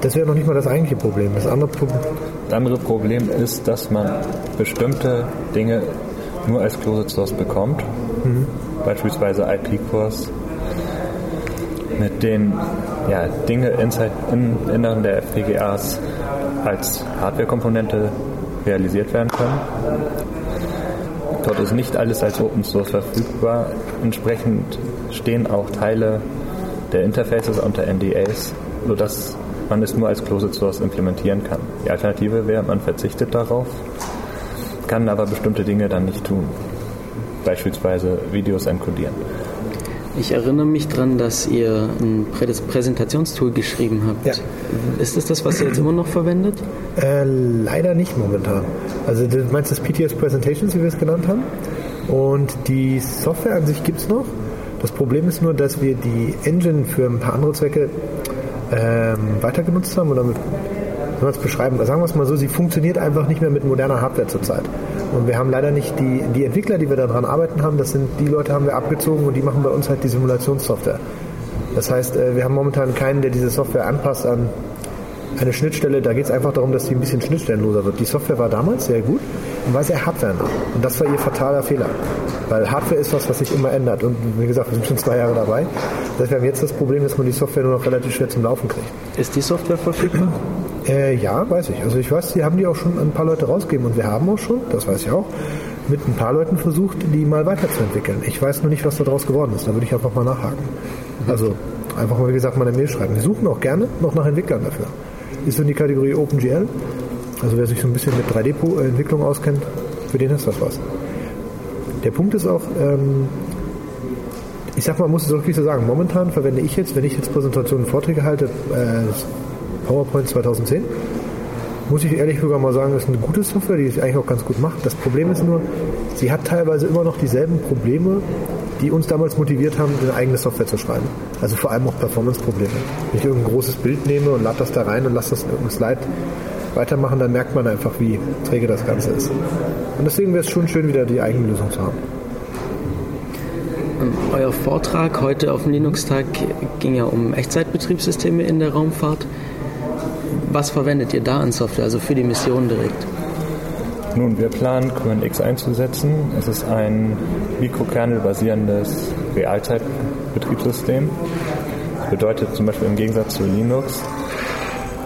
Das wäre noch nicht mal das eigentliche Problem. Das andere, Pro das andere Problem ist, dass man bestimmte Dinge nur als Closed Source bekommt. Mhm. Beispielsweise IP-Kurs mit denen ja, Dinge inside, im Inneren der FPGAs als Hardware-Komponente realisiert werden können. Dort ist nicht alles als Open Source verfügbar. Entsprechend stehen auch Teile der Interfaces unter NDAs, sodass man es nur als Closed Source implementieren kann. Die Alternative wäre, man verzichtet darauf, kann aber bestimmte Dinge dann nicht tun. Beispielsweise Videos encodieren. Ich erinnere mich daran, dass ihr ein Präsentationstool geschrieben habt. Ja. Ist das das, was ihr jetzt immer noch verwendet? Äh, leider nicht momentan. Also du meinst das PTS Presentations, wie wir es genannt haben. Und die Software an sich gibt es noch. Das Problem ist nur, dass wir die Engine für ein paar andere Zwecke ähm, weiter genutzt haben. Oder mit, wie man es beschreiben? Sagen wir es mal so, sie funktioniert einfach nicht mehr mit moderner Hardware zurzeit. Und wir haben leider nicht die, die Entwickler, die wir daran arbeiten haben, das sind die Leute, haben wir abgezogen und die machen bei uns halt die Simulationssoftware. Das heißt, äh, wir haben momentan keinen, der diese Software anpasst an eine Schnittstelle. Da geht es einfach darum, dass sie ein bisschen schnittstellenloser wird. Die Software war damals sehr gut und war sehr hardwarenah. Und das war ihr fataler Fehler. Weil Hardware ist was, was sich immer ändert. Und wie gesagt, wir sind schon zwei Jahre dabei. Das heißt, wir haben jetzt das Problem, dass man die Software nur noch relativ schwer zum Laufen kriegt. Ist die Software verfügbar? Äh, ja, weiß ich. Also ich weiß, die haben die auch schon ein paar Leute rausgegeben und wir haben auch schon, das weiß ich auch, mit ein paar Leuten versucht, die mal weiterzuentwickeln. Ich weiß nur nicht, was daraus geworden ist. Da würde ich einfach mal nachhaken. Also einfach mal, wie gesagt, mal eine Mail schreiben. Wir suchen auch gerne noch nach Entwicklern dafür. Ist in die Kategorie OpenGL. Also wer sich so ein bisschen mit 3D-Entwicklung auskennt, für den ist das was. Der Punkt ist auch, ähm, ich sag mal, muss es wirklich so sagen, momentan verwende ich jetzt, wenn ich jetzt Präsentationen und Vorträge halte, äh, PowerPoint 2010. Muss ich ehrlich sogar mal sagen, ist eine gute Software, die es eigentlich auch ganz gut macht. Das Problem ist nur, sie hat teilweise immer noch dieselben Probleme, die uns damals motiviert haben, eine eigene Software zu schreiben. Also vor allem auch Performance-Probleme. Wenn ich irgendein großes Bild nehme und lade das da rein und lasse das in irgendein Slide weitermachen, dann merkt man einfach, wie träge das Ganze ist. Und deswegen wäre es schon schön, wieder die eigene Lösung zu haben. Ähm, Euer Vortrag heute auf dem Linux-Tag ging ja um Echtzeitbetriebssysteme in der Raumfahrt. Was verwendet ihr da an Software, also für die Mission direkt? Nun, wir planen QNX einzusetzen. Es ist ein Mikrokernel-basierendes Realzeitbetriebssystem. Das bedeutet zum Beispiel im Gegensatz zu Linux,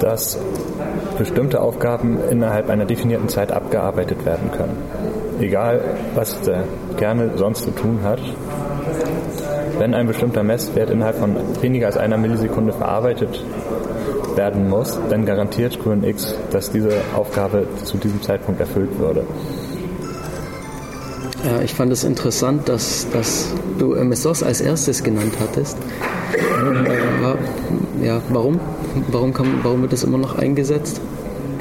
dass bestimmte Aufgaben innerhalb einer definierten Zeit abgearbeitet werden können. Egal, was der Kernel sonst zu tun hat. Wenn ein bestimmter Messwert innerhalb von weniger als einer Millisekunde verarbeitet werden muss, dann garantiert QNX, dass diese Aufgabe zu diesem Zeitpunkt erfüllt würde. Ja, ich fand es interessant, dass, dass du MS-DOS als erstes genannt hattest. Äh, ja, warum? Warum, kann, warum wird das immer noch eingesetzt?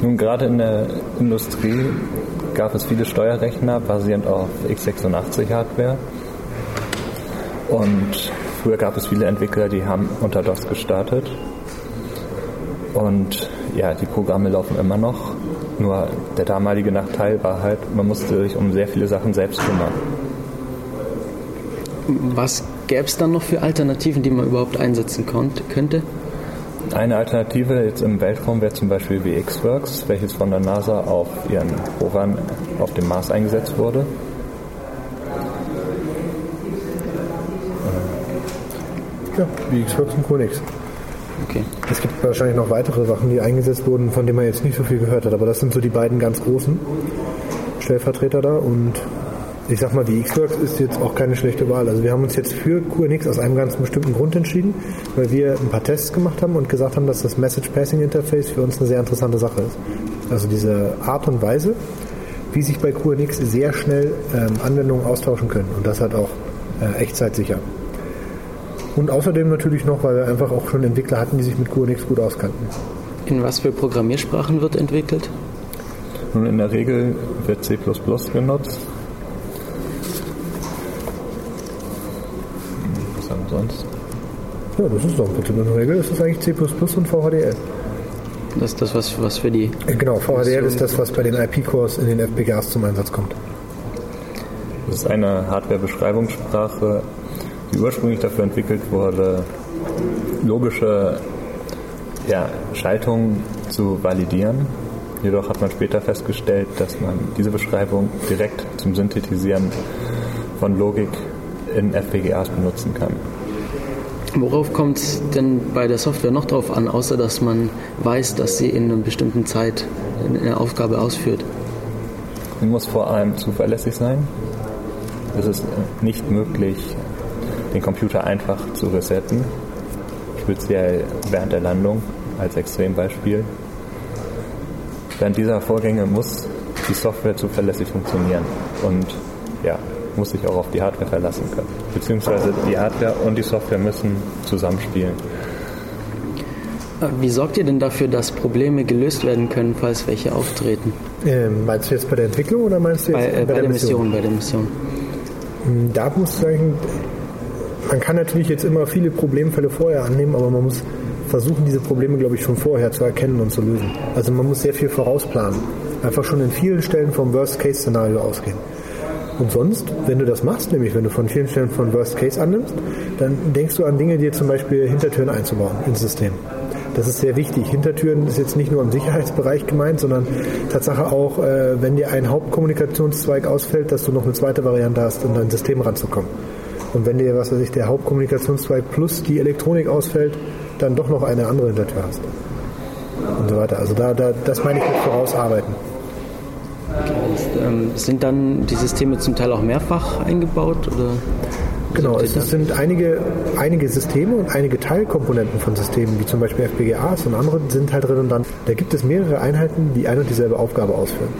Nun, gerade in der Industrie gab es viele Steuerrechner basierend auf x86-Hardware. Und früher gab es viele Entwickler, die haben unter DOS gestartet. Und ja, die Programme laufen immer noch. Nur der damalige Nachteil war halt, man musste sich um sehr viele Sachen selbst kümmern. Was gäbe es dann noch für Alternativen, die man überhaupt einsetzen konnt, könnte? Eine Alternative jetzt im Weltraum wäre zum Beispiel VxWorks, welches von der NASA auf ihren Rovern auf dem Mars eingesetzt wurde. Ja, VxWorks und QNX. Okay. Es gibt wahrscheinlich noch weitere Sachen, die eingesetzt wurden, von denen man jetzt nicht so viel gehört hat, aber das sind so die beiden ganz großen Stellvertreter da und ich sag mal, die Xworks ist jetzt auch keine schlechte Wahl. Also wir haben uns jetzt für QNX aus einem ganz bestimmten Grund entschieden, weil wir ein paar Tests gemacht haben und gesagt haben, dass das Message Passing Interface für uns eine sehr interessante Sache ist. Also diese Art und Weise, wie sich bei QNX sehr schnell ähm, Anwendungen austauschen können und das halt auch äh, echtzeitsicher. Und außerdem natürlich noch, weil wir einfach auch schon Entwickler hatten, die sich mit QNX gut auskannten. In was für Programmiersprachen wird entwickelt? Nun, in der Regel wird C genutzt. Was haben wir sonst? Ja, das ist doch bitte. In der Regel ist das eigentlich C und VHDL. Das ist das, was, was für die. Äh, Genau, VHDL ist das, was bei den IP-Cores in den FPGAs zum Einsatz kommt. Das ist eine Hardware-Beschreibungssprache, die ursprünglich dafür entwickelt wurde, logische ja, Schaltungen zu validieren. Jedoch hat man später festgestellt, dass man diese Beschreibung direkt zum Synthetisieren von Logik in FPGAs benutzen kann. Worauf kommt es denn bei der Software noch drauf an, außer dass man weiß, dass sie in einer bestimmten Zeit eine Aufgabe ausführt? Sie muss vor allem zuverlässig sein. Es ist nicht möglich, den Computer einfach zu resetten, speziell während der Landung als Extrembeispiel. Während dieser Vorgänge muss die Software zuverlässig funktionieren und ja, muss sich auch auf die Hardware verlassen können. Beziehungsweise die Hardware und die Software müssen zusammenspielen. Wie sorgt ihr denn dafür, dass Probleme gelöst werden können, falls welche auftreten? Ähm, meinst du jetzt bei der Entwicklung oder meinst du jetzt Bei, äh, bei, bei der, der Mission? Mission, bei der Mission. Hm, Da muss ich sagen, man kann natürlich jetzt immer viele Problemfälle vorher annehmen, aber man muss versuchen, diese Probleme, glaube ich, schon vorher zu erkennen und zu lösen. Also man muss sehr viel vorausplanen. Einfach schon in vielen Stellen vom Worst-Case-Szenario ausgehen. Und sonst, wenn du das machst, nämlich wenn du von vielen Stellen von Worst Case annimmst, dann denkst du an Dinge, dir zum Beispiel Hintertüren einzubauen ins System. Das ist sehr wichtig. Hintertüren ist jetzt nicht nur im Sicherheitsbereich gemeint, sondern Tatsache auch, äh, wenn dir ein Hauptkommunikationszweig ausfällt, dass du noch eine zweite Variante hast, um dein System ranzukommen. Und wenn dir, was weiß ich, der Hauptkommunikationszweig plus die Elektronik ausfällt, dann doch noch eine andere Hintertür hast. Und so weiter. Also da, da das meine ich mit vorausarbeiten. Ähm, sind dann die Systeme zum Teil auch mehrfach eingebaut? Oder Genau, es sind einige, einige Systeme und einige Teilkomponenten von Systemen, wie zum Beispiel FPGAs und andere, sind halt redundant. Da gibt es mehrere Einheiten, die eine und dieselbe Aufgabe ausführen.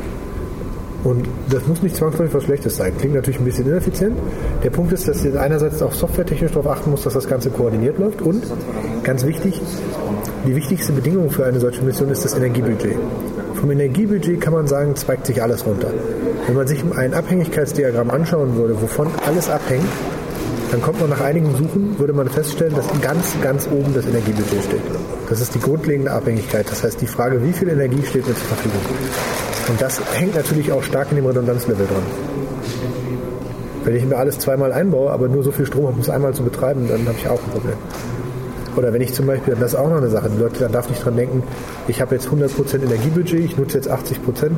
Und das muss nicht zwangsläufig was Schlechtes sein. Klingt natürlich ein bisschen ineffizient. Der Punkt ist, dass ihr einerseits auch softwaretechnisch darauf achten muss, dass das Ganze koordiniert läuft. Und ganz wichtig, die wichtigste Bedingung für eine solche Mission ist das Energiebudget. Vom Energiebudget kann man sagen, zweigt sich alles runter. Wenn man sich ein Abhängigkeitsdiagramm anschauen würde, wovon alles abhängt, dann kommt man nach einigem Suchen, würde man feststellen, dass ganz, ganz oben das Energiebudget steht. Das ist die grundlegende Abhängigkeit. Das heißt, die Frage, wie viel Energie steht mir zur Verfügung. Und das hängt natürlich auch stark in dem Redundanzlevel dran. Wenn ich mir alles zweimal einbaue, aber nur so viel Strom habe, um es einmal zu betreiben, dann habe ich auch ein Problem. Oder wenn ich zum Beispiel, das ist auch noch eine Sache, die Leute, dann darf nicht dran denken, ich habe jetzt 100% Energiebudget, ich nutze jetzt 80%,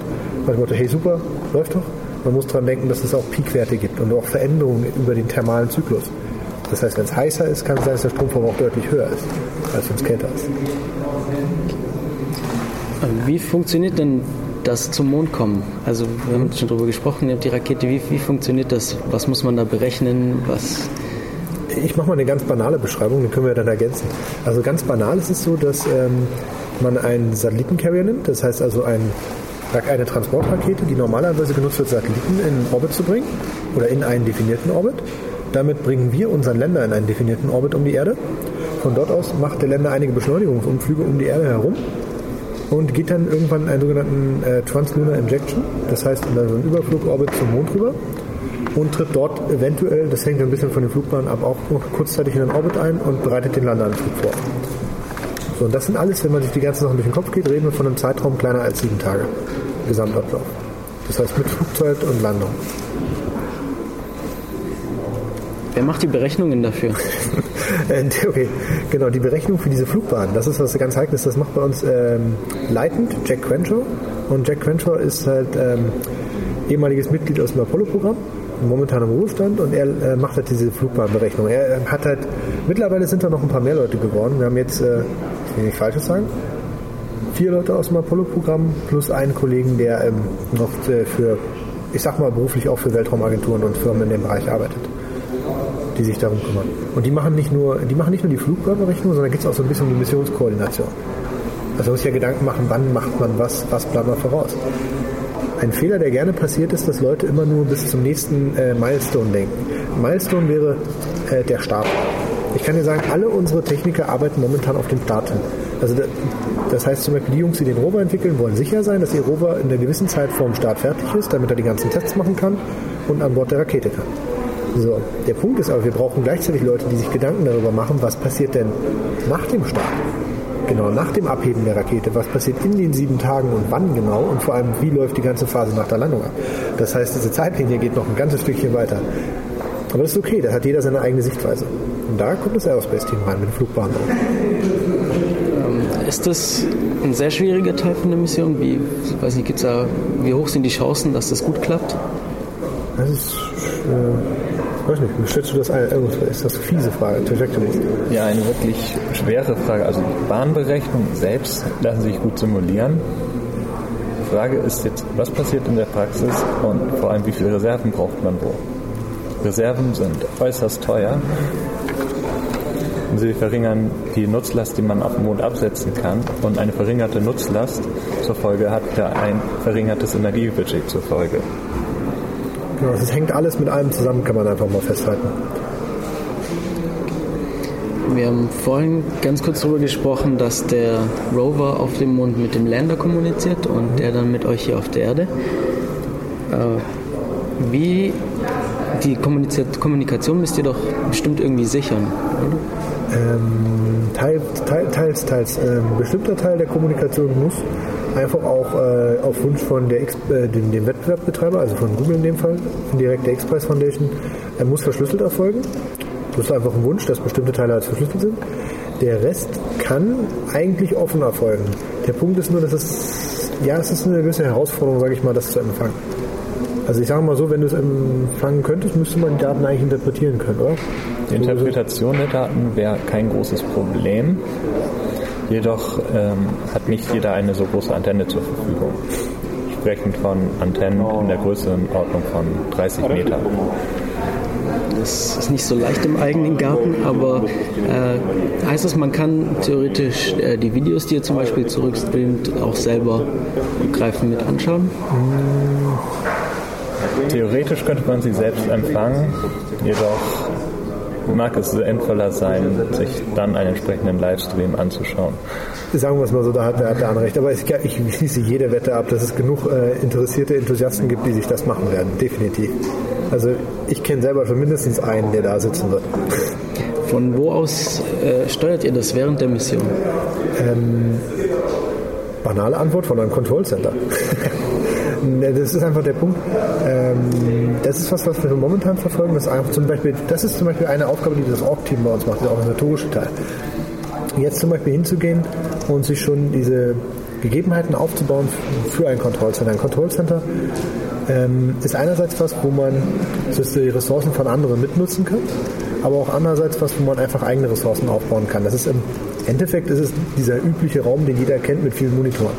weil ich Motto, hey super, läuft doch. Man muss dran denken, dass es auch Peakwerte gibt und auch Veränderungen über den thermalen Zyklus. Das heißt, wenn es heißer ist, kann es sein, dass der Stromverbrauch deutlich höher ist, als wenn es kälter ist. Wie funktioniert denn das zum Mond kommen? Also wir haben schon darüber gesprochen, ihr habt die Rakete, wie, wie funktioniert das? Was muss man da berechnen? Was Ich mache mal eine ganz banale Beschreibung, die können wir dann ergänzen. Also ganz banal ist es so, dass ähm, man einen Satellitencarrier nimmt, das heißt also ein, eine Transportrakete, die normalerweise genutzt wird, Satelliten in Orbit zu bringen oder in einen definierten Orbit. Damit bringen wir unseren Länder in einen definierten Orbit um die Erde. Von dort aus macht der Länder einige Beschleunigungsumflüge um die Erde herum und geht dann irgendwann in einen sogenannten äh, Translunar Injection, das heißt in so einen Überflugorbit zum Mond rüber und tritt dort eventuell, das hängt ein bisschen von den Flugbahnen ab, auch kurzzeitig in den Orbit ein und bereitet den Landeanflug vor. So, und das sind alles, wenn man sich die ganzen Sachen durch den Kopf geht, reden wir von einem Zeitraum kleiner als sieben Tage. Gesamtablauf. Das heißt mit Flugzeit und Landung. Wer macht die Berechnungen dafür? Äh, okay, genau, die Berechnung für diese Flugbahn, das ist was ganz Heikles, das macht bei uns ähm, leitend Jack Crenshaw. Und Jack Crenshaw ist halt ähm, ehemaliges Mitglied aus dem Apollo-Programm, momentan im Ruhestand und er äh, macht halt diese Flugbahnberechnung. Er äh, hat halt, mittlerweile sind da noch ein paar mehr Leute geworden. Wir haben jetzt, äh, ich will nicht Falsches sagen, vier Leute aus dem Apollo-Programm plus einen Kollegen, der ähm, noch äh, für, ich sag mal beruflich auch für Weltraumagenturen und Firmen in dem Bereich arbeitet die sich darum kümmern. Und die machen nicht nur die, machen nicht nur die Flugbahnberechnung, sondern geht es auch so ein bisschen um die Missionskoordination. Also man muss ja Gedanken machen, wann macht man was, was plant man voraus. Ein Fehler, der gerne passiert, ist, dass Leute immer nur bis zum nächsten äh, Milestone denken. Milestone wäre äh, der Start. Ich kann dir sagen, alle unsere Techniker arbeiten momentan auf den Start hin. Also da, das heißt zum Beispiel, die Jungs, die den Rover entwickeln, wollen sicher sein, dass ihr Rover in einer gewissen Zeit vor dem Start fertig ist, damit er die ganzen Tests machen kann und an Bord der Rakete kann. So, der Punkt ist aber, wir brauchen gleichzeitig Leute, die sich Gedanken darüber machen, was passiert denn nach dem Start. Genau, nach dem Abheben der Rakete. Was passiert in den sieben Tagen und wann genau? Und vor allem, wie läuft die ganze Phase nach der Landung ab? Das heißt, diese Zeitlinie geht noch ein ganzes Stückchen weiter. Aber das ist okay, da hat jeder seine eigene Sichtweise. Und da kommt das Aerospace-Team rein mit dem Flugbahn. Ist das ein sehr schwieriger Teil von der Mission? Wie, ich weiß nicht, gibt's da, wie hoch sind die Chancen, dass das gut klappt? Das ist, äh, weiß nicht, stellst du das ein? Ist das eine fiese Frage? Trajectories? Ja, eine wirklich schwere Frage. Also Bahnberechnung selbst lassen sich gut simulieren. Die Frage ist jetzt, was passiert in der Praxis und vor allem, wie viele Reserven braucht man wo? Reserven sind äußerst teuer. Sie verringern die Nutzlast, die man auf dem Mond absetzen kann. Und eine verringerte Nutzlast zur Folge hat ja ein verringertes Energiebudget zur Folge. Genau, es hängt alles mit allem zusammen, kann man einfach mal festhalten. Wir haben vorhin ganz kurz darüber gesprochen, dass der Rover auf dem Mond mit dem Lander kommuniziert und der dann mit euch hier auf der Erde. Äh, wie die Kommunikation müsst ihr doch bestimmt irgendwie sichern, oder? Ähm, teils, teils, teils. Ähm, bestimmter Teil der Kommunikation muss einfach auch äh, auf Wunsch von der äh, dem, dem, Wettbewerbsbetreiber, also von Google in dem Fall, direkt der X-Prize Foundation, er muss verschlüsselt erfolgen. Das ist einfach ein Wunsch, dass bestimmte Teile als verschlüsselt sind. Der Rest kann eigentlich offen erfolgen. Der Punkt ist nur, dass es, ja, es ist eine gewisse Herausforderung, sage ich mal, das zu empfangen. Also ich sage mal so, wenn du es empfangen könntest, müsste man die Daten eigentlich interpretieren können, oder? Die Interpretation der Daten wäre kein großes Problem. Jedoch ähm, hat nicht jeder eine so große Antenne zur Verfügung. Sprechend von Antennen in der Größenordnung von 30 Meter. Das ist nicht so leicht im eigenen Garten, aber äh, heißt das, man kann theoretisch äh, die Videos, die ihr zum Beispiel zurückstreamt, auch selber greifen mit anschauen? Theoretisch könnte man sie selbst empfangen, jedoch mag es sinnvoller sein, sich dann einen entsprechenden Livestream anzuschauen. Sagen wir es mal so, da hat, da hat der andere recht. Aber ich, ich schließe jede Wette ab, dass es genug äh, interessierte Enthusiasten gibt, die sich das machen werden. Definitiv. Also ich kenne selber schon mindestens einen, der da sitzen wird. Von wo aus äh, steuert ihr das während der Mission? Ähm, banale Antwort von einem Control Center. Das ist einfach der Punkt. Ähm, das ist was, was wir momentan verfolgen. Das ist, zum Beispiel, das ist zum Beispiel eine Aufgabe, die das Org-Team bei uns macht, der organisatorische Teil. Jetzt zum Beispiel hinzugehen und sich schon diese Gegebenheiten aufzubauen für ein Kontrollcenter. Ein Kontrollcenter ähm, ist einerseits was, wo man die Ressourcen von anderen mitnutzen kann, aber auch andererseits was, wo man einfach eigene Ressourcen aufbauen kann. Das ist im Endeffekt ist es dieser übliche Raum, den jeder kennt mit vielen Monitoren.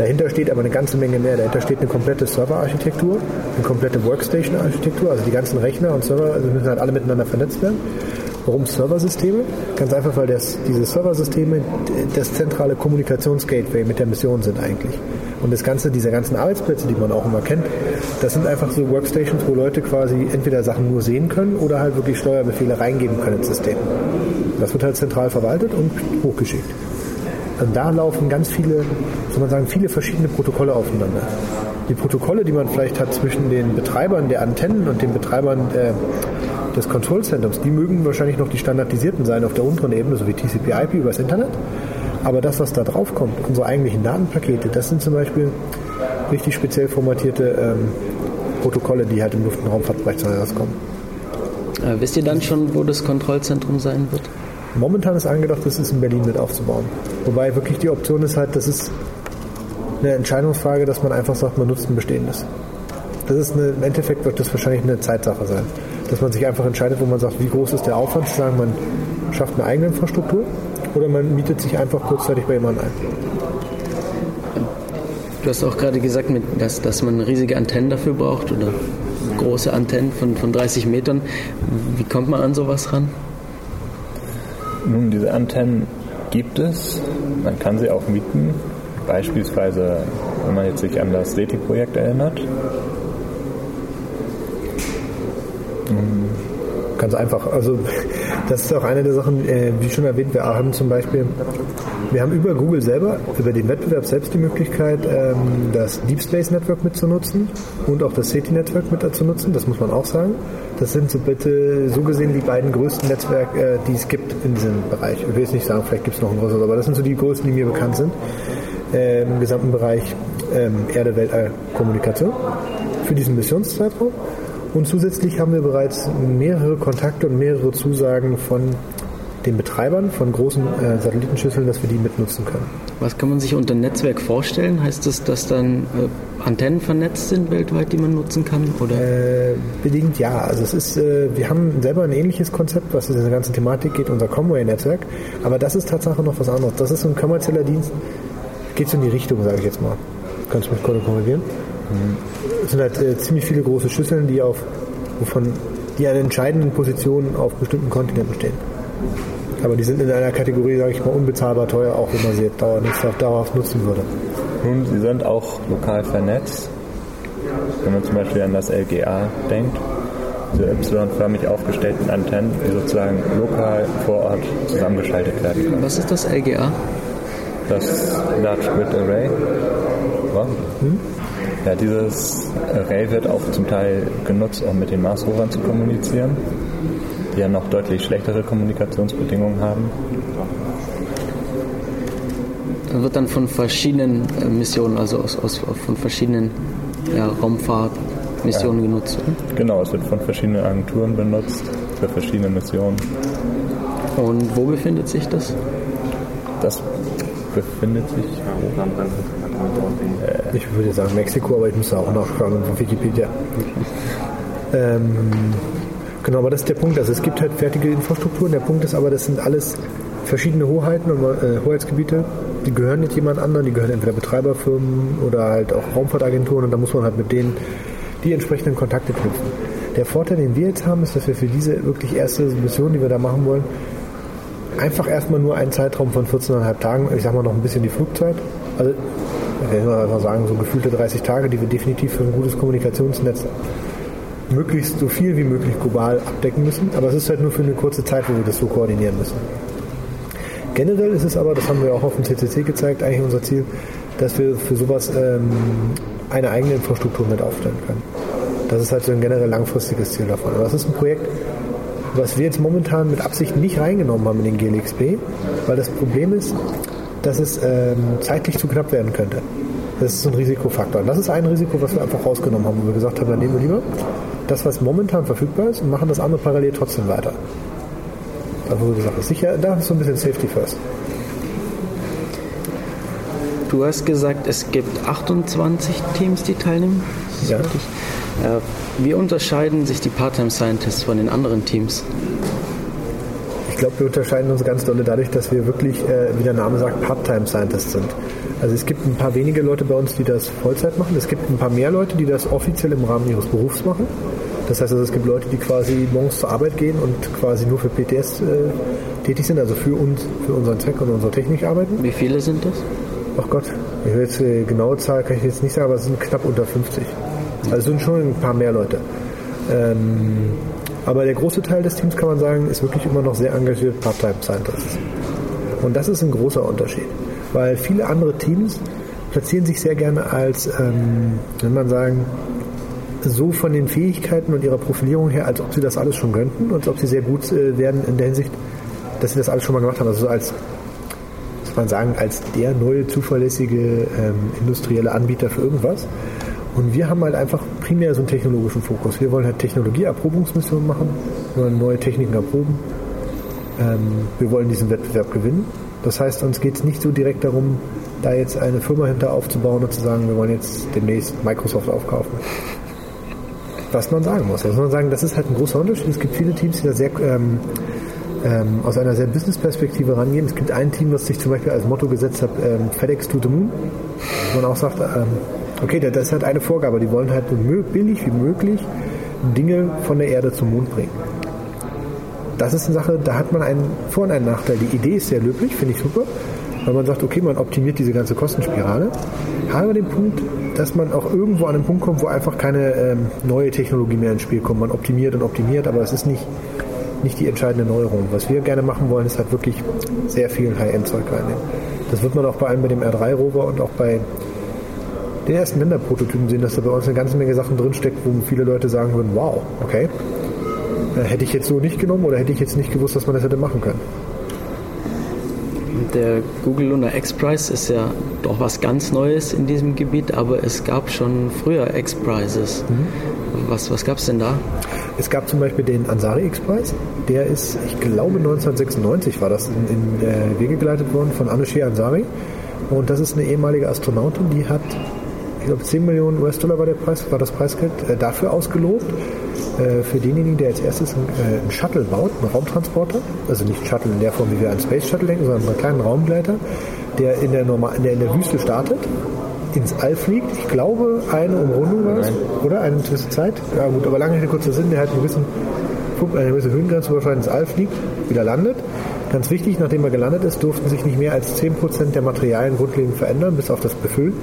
Dahinter steht aber eine ganze Menge mehr. Dahinter steht eine komplette Serverarchitektur, eine komplette Workstation-Architektur, also die ganzen Rechner und Server also müssen halt alle miteinander vernetzt werden. Warum Serversysteme? Ganz einfach, weil das, diese Serversysteme das zentrale Kommunikationsgateway mit der Mission sind eigentlich. Und das Ganze, diese ganzen Arbeitsplätze, die man auch immer kennt, das sind einfach so Workstations, wo Leute quasi entweder Sachen nur sehen können oder halt wirklich Steuerbefehle reingeben können ins System. Das wird halt zentral verwaltet und hochgeschickt. Und da laufen ganz viele, soll man sagen, viele verschiedene Protokolle aufeinander. Die Protokolle, die man vielleicht hat zwischen den Betreibern der Antennen und den Betreibern äh, des Kontrollzentrums, die mögen wahrscheinlich noch die standardisierten sein auf der unteren Ebene, so wie TCP/IP übers Internet. Aber das, was da drauf kommt, unsere eigentlichen Datenpakete, das sind zum Beispiel richtig speziell formatierte ähm, Protokolle, die halt im Luft- und Raumfahrtbereich rauskommen. Äh, wisst ihr dann schon, wo das Kontrollzentrum sein wird? Momentan ist angedacht, das ist in Berlin mit aufzubauen. Wobei wirklich die Option ist halt, das ist eine Entscheidungsfrage, dass man einfach sagt, man nutzt ein bestehendes. Das ist eine, Im Endeffekt wird das wahrscheinlich eine Zeitsache sein. Dass man sich einfach entscheidet, wo man sagt, wie groß ist der Aufwand, zu sagen, man schafft eine eigene Infrastruktur oder man mietet sich einfach kurzzeitig bei jemandem ein. Du hast auch gerade gesagt, dass, dass man riesige Antennen dafür braucht oder große Antennen von, von 30 Metern. Wie kommt man an sowas ran? Nun, diese Antennen gibt es. Man kann sie auch mieten. Beispielsweise, wenn man jetzt sich an das SETI-Projekt erinnert. Ganz einfach. Also das ist auch eine der Sachen, äh, wie schon erwähnt, wir haben zum Beispiel, wir haben über Google selber, über den Wettbewerb selbst die Möglichkeit, ähm, das Deep Space Network mitzunutzen und auch das SETI Network mit zu nutzen, das muss man auch sagen. Das sind so bitte so gesehen die beiden größten Netzwerke, äh, die es gibt in diesem Bereich. Ich will jetzt nicht sagen, vielleicht gibt es noch ein größeres, aber das sind so die größten, die mir bekannt sind äh, im gesamten Bereich ähm, Erde-Weltall-Kommunikation für diesen Missionszeitraum. Und zusätzlich haben wir bereits mehrere Kontakte und mehrere Zusagen von den Betreibern von großen äh, Satellitenschüsseln, dass wir die mitnutzen können. Was kann man sich unter Netzwerk vorstellen? Heißt das, dass dann äh, Antennen vernetzt sind weltweit, die man nutzen kann? Oder? Äh, bedingt ja. Also es ist, äh, wir haben selber ein ähnliches Konzept, was in dieser ganzen Thematik geht, unser Comway-Netzwerk. Aber das ist tatsächlich noch was anderes. Das ist ein kommerzieller Dienst, geht so in die Richtung, sage ich jetzt mal. Kannst du mich kurz korrigieren? Mhm. Es sind halt äh, ziemlich viele große Schüsseln, die auf, wovon die an entscheidenden Positionen auf bestimmten Kontinenten stehen. Aber die sind in einer Kategorie, sage ich mal, unbezahlbar teuer, auch wenn man sie dauerhaft, dauerhaft nutzen würde. Nun, sie sind auch lokal vernetzt. Wenn man zum Beispiel an das LGA denkt, diese Y-förmig aufgestellten Antennen, die sozusagen lokal vor Ort zusammengeschaltet werden können. Was ist das LGA? Das Large Grid Array. Wow. Hm? Ja, dieses Array wird auch zum Teil genutzt, um mit den Mars-Rovern zu kommunizieren die ja noch deutlich schlechtere Kommunikationsbedingungen haben. Das wird dann von verschiedenen äh, Missionen, also aus, aus, von verschiedenen ja, Raumfahrtmissionen ja. genutzt. Oder? Genau, es wird von verschiedenen Agenturen benutzt, für verschiedene Missionen. Und wo befindet sich das? Das befindet sich. Äh, ich würde sagen Mexiko, aber ich muss auch nachschauen von Wikipedia. Ähm, Genau, aber das ist der Punkt. Also es gibt halt fertige Infrastrukturen. Der Punkt ist aber, das sind alles verschiedene Hoheiten und äh, Hoheitsgebiete. Die gehören nicht jemand anderen. Die gehören entweder Betreiberfirmen oder halt auch Raumfahrtagenturen und da muss man halt mit denen die entsprechenden Kontakte knüpfen. Der Vorteil, den wir jetzt haben, ist, dass wir für diese wirklich erste Mission, die wir da machen wollen, einfach erstmal nur einen Zeitraum von 14,5 Tagen, ich sag mal noch ein bisschen die Flugzeit, also ich will mal sagen, so gefühlte 30 Tage, die wir definitiv für ein gutes Kommunikationsnetz möglichst so viel wie möglich global abdecken müssen. Aber es ist halt nur für eine kurze Zeit, wo wir das so koordinieren müssen. Generell ist es aber, das haben wir auch auf dem CCC gezeigt, eigentlich unser Ziel, dass wir für sowas ähm, eine eigene Infrastruktur mit aufstellen können. Das ist halt so ein generell langfristiges Ziel davon. Aber das ist ein Projekt, was wir jetzt momentan mit Absicht nicht reingenommen haben in den GLXP, weil das Problem ist, dass es ähm, zeitlich zu knapp werden könnte. Das ist ein Risikofaktor. Und das ist ein Risiko, was wir einfach rausgenommen haben, wo wir gesagt haben, dann nehmen wir lieber das, was momentan verfügbar ist und machen das andere parallel trotzdem weiter. Also so gesagt sicher, da ist so ein bisschen Safety first. Du hast gesagt, es gibt 28 Teams, die teilnehmen. Ja. Äh, wie unterscheiden sich die Part-Time Scientists von den anderen Teams? Ich glaube, wir unterscheiden uns ganz doll dadurch, dass wir wirklich, äh, wie der Name sagt, Part-Time Scientists sind. Also es gibt ein paar wenige Leute bei uns, die das Vollzeit machen. Es gibt ein paar mehr Leute, die das offiziell im Rahmen ihres Berufs machen. Das heißt also, es gibt Leute, die quasi morgens zur Arbeit gehen und quasi nur für PTS äh, tätig sind, also für uns, für unseren Zweck und unsere Technik arbeiten. Wie viele sind das? Ach Gott, ich will jetzt äh, genaue Zahl kann ich jetzt nicht sagen, aber es sind knapp unter 50. Also es sind schon ein paar mehr Leute. Ähm, aber der große Teil des Teams, kann man sagen, ist wirklich immer noch sehr engagiert Part-Time Scientists. Und das ist ein großer Unterschied, weil viele andere Teams platzieren sich sehr gerne als, ähm, wenn man sagen, so von den Fähigkeiten und ihrer Profilierung her, als ob sie das alles schon könnten und als ob sie sehr gut äh, werden in der Hinsicht, dass sie das alles schon mal gemacht haben. Also so als, muss man sagen, als der neue zuverlässige ähm, industrielle Anbieter für irgendwas. Und wir haben halt einfach primär so einen technologischen Fokus. Wir wollen halt Technologieerprobungsmissionen machen, wir wollen neue Techniken erproben. Ähm, wir wollen diesen Wettbewerb gewinnen. Das heißt, uns geht es nicht so direkt darum, da jetzt eine Firma hinter aufzubauen und zu sagen, wir wollen jetzt demnächst Microsoft aufkaufen was man sagen muss. Also man sagen, das ist halt ein großer Unterschied. Es gibt viele Teams, die da sehr ähm, ähm, aus einer sehr Business-Perspektive rangehen. Es gibt ein Team, das sich zum Beispiel als Motto gesetzt hat, ähm, FedEx to the Moon. Wo man auch sagt, ähm, okay, das halt eine Vorgabe. Die wollen halt so billig wie möglich Dinge von der Erde zum Mond bringen. Das ist eine Sache, da hat man einen Vor- und einen Nachteil. Die Idee ist sehr löblich, finde ich super, weil man sagt, okay, man optimiert diese ganze Kostenspirale. Habe den Punkt, dass man auch irgendwo an einen Punkt kommt, wo einfach keine ähm, neue Technologie mehr ins Spiel kommt. Man optimiert und optimiert, aber es ist nicht, nicht die entscheidende Neuerung. Was wir gerne machen wollen, ist halt wirklich sehr viel High-End-Zeug reinnehmen. Das wird man auch bei allem mit dem R3-Rover und auch bei den ersten Länderprototypen sehen, dass da bei uns eine ganze Menge Sachen drinsteckt, wo viele Leute sagen würden, wow, okay, äh, hätte ich jetzt so nicht genommen oder hätte ich jetzt nicht gewusst, dass man das hätte machen können der Google Lunar X-Prize ist ja doch was ganz Neues in diesem Gebiet, aber es gab schon früher X-Prizes. Mhm. Was, was gab es denn da? Es gab zum Beispiel den Ansari X-Preis, der ist, ich glaube 1996 war das in, in äh, Wege geleitet worden von Anousheh Ansari. Und das ist eine ehemalige Astronautin, die hat, ich glaube 10 Millionen US-Dollar war, der Preis, war das Preisgeld äh, dafür ausgelobt, äh, für denjenigen, der als erstes einen, äh, einen Shuttle baut, einen Raumtransporter, also nicht Shuttle in der Form, wie wir an Space Shuttle denken, sondern einen kleinen Raumgleiter, der in der, Normal in der, in der Wüste startet ins All fliegt. Ich glaube, eine Umrundung war es, oder? Eine gewisse Zeit. Ja gut, aber lange Rede, kurzer Sinn, der hat eine gewisse, eine gewisse Höhengrenze überschreitend ins All fliegt, wieder landet. Ganz wichtig, nachdem er gelandet ist, durften sich nicht mehr als 10% der Materialien grundlegend verändern, bis auf das Befüllen.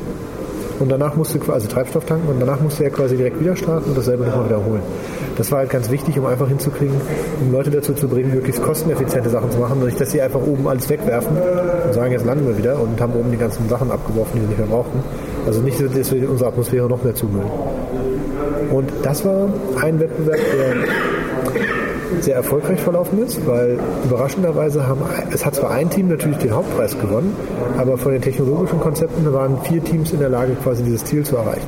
Und danach musste, also Treibstoff tanken, und danach musste er quasi direkt wieder starten und dasselbe nochmal wiederholen. Das war halt ganz wichtig, um einfach hinzukriegen, um Leute dazu zu bringen, möglichst kosteneffiziente Sachen zu machen nicht, dass sie einfach oben alles wegwerfen und sagen, jetzt landen wir wieder und haben oben die ganzen Sachen abgeworfen, die sie nicht mehr brauchten. Also nicht, dass wir unsere Atmosphäre noch mehr zumüllen. Und das war ein Wettbewerb, der sehr erfolgreich verlaufen ist, weil überraschenderweise haben, es hat zwar ein Team natürlich den Hauptpreis gewonnen, aber von den technologischen Konzepten waren vier Teams in der Lage, quasi dieses Ziel zu erreichen.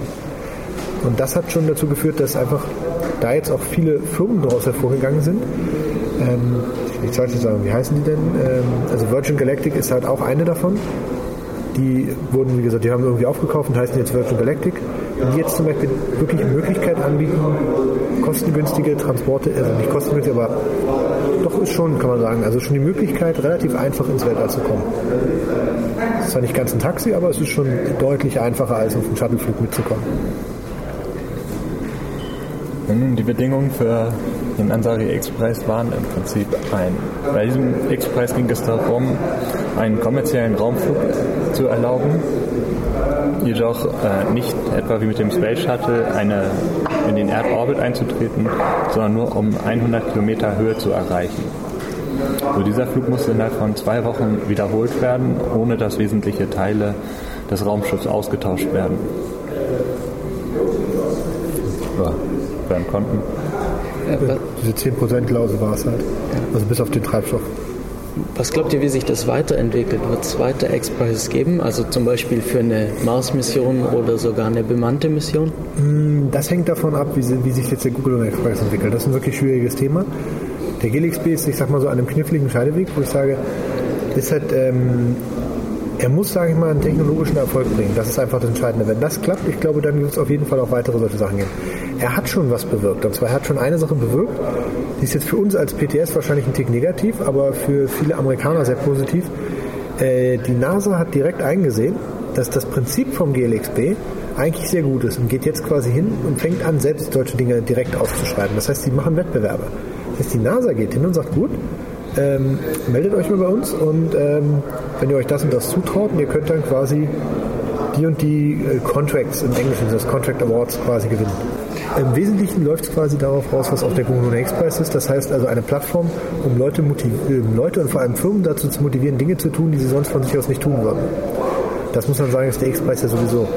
Und das hat schon dazu geführt, dass einfach da jetzt auch viele Firmen daraus hervorgegangen sind. Ähm, ich sollte sagen, wie heißen die denn? Ähm, also Virgin Galactic ist halt auch eine davon. Die wurden, wie gesagt, die haben irgendwie aufgekauft und heißen jetzt Virgin Galactic. Und die jetzt zum Beispiel wirklich Möglichkeit anbieten, kostengünstige Transporte, also nicht kostengünstig, aber doch ist schon, kann man sagen, also schon die Möglichkeit, relativ einfach ins Weltall zu kommen. Es ist zwar nicht ganz ein Taxi, aber es ist schon deutlich einfacher, als auf einen Shuttleflug mitzukommen. Die Bedingungen für den Ansari Express waren im Prinzip ein. Bei diesem Express ging es darum, einen kommerziellen Raumflug zu erlauben, jedoch äh, nicht etwa wie mit dem Space Shuttle eine, in den Erdorbit einzutreten, sondern nur um 100 Kilometer Höhe zu erreichen. So, dieser Flug musste innerhalb von zwei Wochen wiederholt werden, ohne dass wesentliche Teile des Raumschiffs ausgetauscht werden. Ja werden konnten. Diese 10%-Klausel war es halt. Also bis auf den Treibstoff. Was glaubt ihr, wie sich das weiterentwickelt? Wird es weiter Expresses geben? Also zum Beispiel für eine Mars-Mission oder sogar eine bemannte Mission? Mm, das hängt davon ab, wie, wie sich jetzt der Google Express entwickelt. Das ist ein wirklich schwieriges Thema. Der GLXB ist, ich sag mal so, an einem kniffligen Scheideweg, wo ich sage, ist halt, ähm, er muss, sage ich mal, einen technologischen Erfolg bringen. Das ist einfach das Entscheidende. Wenn das klappt, ich glaube, dann wird es auf jeden Fall auch weitere solche Sachen geben er hat schon was bewirkt. Und zwar er hat schon eine Sache bewirkt, die ist jetzt für uns als PTS wahrscheinlich ein Tick negativ, aber für viele Amerikaner sehr positiv. Äh, die NASA hat direkt eingesehen, dass das Prinzip vom GLXB eigentlich sehr gut ist und geht jetzt quasi hin und fängt an, selbst solche Dinge direkt aufzuschreiben. Das heißt, sie machen Wettbewerbe. Das heißt, die NASA geht hin und sagt, gut, ähm, meldet euch mal bei uns und ähm, wenn ihr euch das und das zutraut, ihr könnt dann quasi die und die äh, Contracts im Englischen, das Contract Awards quasi gewinnen. Im Wesentlichen läuft es quasi darauf raus, was auf der Google Express ist. Das heißt also eine Plattform, um Leute, um Leute und vor allem Firmen dazu zu motivieren, Dinge zu tun, die sie sonst von sich aus nicht tun würden. Das muss man sagen, ist der Express ja sowieso.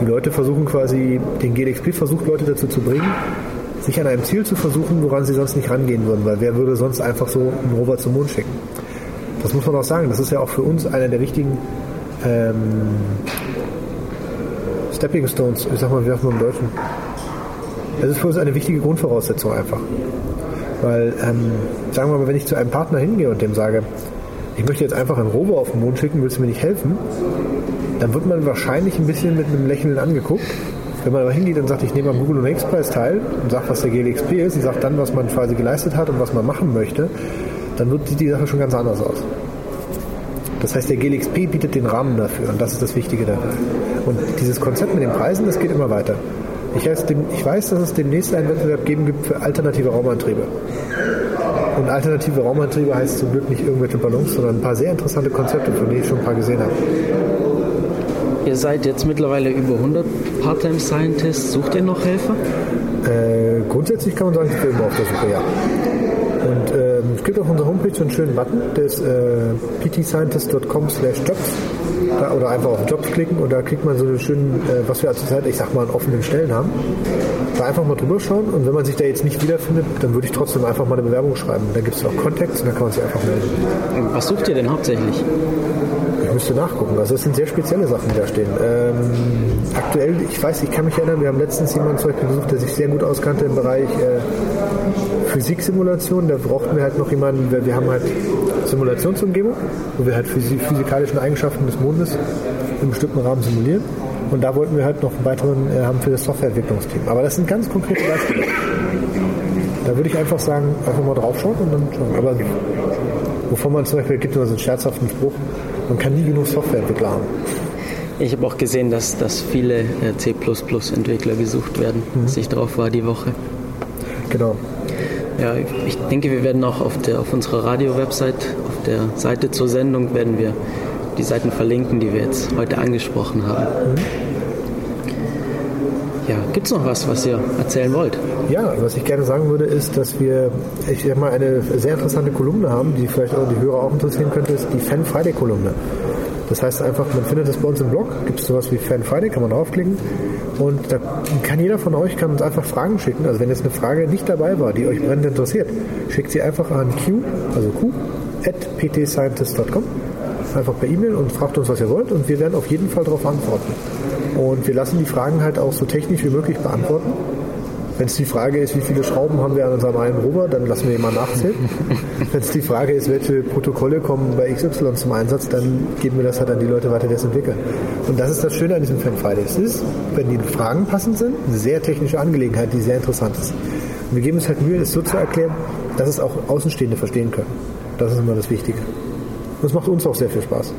Die Leute versuchen quasi, den GLXP versucht Leute dazu zu bringen, sich an einem Ziel zu versuchen, woran sie sonst nicht rangehen würden, weil wer würde sonst einfach so einen Rover zum Mond schicken? Das muss man auch sagen. Das ist ja auch für uns einer der wichtigen ähm, Stepping Stones. Ich sag mal, wir haben im Deutschen. Das ist für uns eine wichtige Grundvoraussetzung einfach. Weil, ähm, sagen wir mal, wenn ich zu einem Partner hingehe und dem sage, ich möchte jetzt einfach einen Rover auf den Mond schicken, willst du mir nicht helfen? Dann wird man wahrscheinlich ein bisschen mit einem Lächeln angeguckt. Wenn man aber hingeht und sagt, ich nehme am Google und Express teil und sagt, was der GLXP ist und sagt dann, was man quasi geleistet hat und was man machen möchte, dann wird die Sache schon ganz anders aus. Das heißt, der GLXP bietet den Rahmen dafür und das ist das Wichtige dafür. Und dieses Konzept mit den Preisen, das geht immer weiter. Ich weiß, ich weiß, dass es demnächst einen Wettbewerb geben gibt für alternative Raumantriebe. Und alternative Raumantriebe heißt zum Glück nicht irgendwelche Ballons, sondern ein paar sehr interessante Konzepte, von denen ich schon ein paar gesehen habe. Ihr seid jetzt mittlerweile über 100 Part-Time-Scientists. Sucht ihr noch Helfer? Äh, grundsätzlich kann man sagen, ich bin immer auf der Suche, ja. Und es gibt auf unserer Homepage so einen schönen Button, der ist äh, ptscientist.com slash jobs da, oder einfach auf Jobs klicken und da kriegt man so einen schönen, äh, was wir zurzeit, ich sag mal, an offenen Stellen haben. Da einfach mal drüber schauen und wenn man sich da jetzt nicht wiederfindet, dann würde ich trotzdem einfach mal eine Bewerbung schreiben. Da gibt es auch Kontext und da kann man sich einfach melden. Was sucht ihr denn hauptsächlich? Müsste nachgucken. Also das sind sehr spezielle Sachen, die da stehen. Ähm, aktuell, ich weiß, ich kann mich erinnern, wir haben letztens jemanden zum Beispiel besucht, der sich sehr gut auskannte im Bereich äh, Physiksimulation. Da brauchten wir halt noch jemanden, wir, wir haben halt Simulationsumgebung, wo wir halt physikalischen Eigenschaften des Mondes in bestimmten Rahmen simulieren. Und da wollten wir halt noch einen weiteren äh, haben für das Softwareentwicklungsteam. Aber das sind ganz konkrete Beispiele. Da würde ich einfach sagen, einfach mal draufschauen und dann schauen. Aber wovon man zum Beispiel, gibt immer so einen scherzhaften Spruch, man kann nie genug Softwareentwickler haben. Ich habe auch gesehen, dass, dass viele äh, C++-Entwickler gesucht werden, mhm. als ich drauf war die Woche. Genau. Ja, ich denke, wir werden auch auf, der, auf unserer Radio-Website, auf der Seite zur Sendung, werden wir die Seiten verlinken, die wir jetzt heute angesprochen haben. Mhm. Ja, gibt es noch was, was ihr erzählen wollt? Ja, was ich gerne sagen würde, ist, dass wir, ich sag mal, eine sehr interessante Kolumne haben, die vielleicht auch die Hörer auch interessieren könnte, ist die Fan Friday Kolumne. Das heißt einfach, man findet das bei uns im Blog, gibt es sowas wie Fan Friday, kann man draufklicken und da kann jeder von euch kann uns einfach Fragen schicken. Also wenn jetzt eine Frage nicht dabei war, die euch brennend interessiert, schickt sie einfach an q, also q, at ptscientist.com einfach per E-Mail und fragt uns, was ihr wollt und wir werden auf jeden Fall darauf antworten. Und wir lassen die Fragen halt auch so technisch wie möglich beantworten. Wenn es die Frage ist, wie viele Schrauben haben wir an unserem einen Rover, dann lassen wir ihn mal nachzählen. Wenn es die Frage ist, welche Protokolle kommen bei XY zum Einsatz, dann geben wir das halt an die Leute weiter, die es entwickeln. Und das ist das Schöne an diesem Fan Friday. Es ist, wenn die Fragen passend sind, eine sehr technische Angelegenheit, die sehr interessant ist. Und wir geben uns halt Mühe, es so zu erklären, dass es auch Außenstehende verstehen können. Das ist immer das Wichtige. Und es macht uns auch sehr viel Spaß.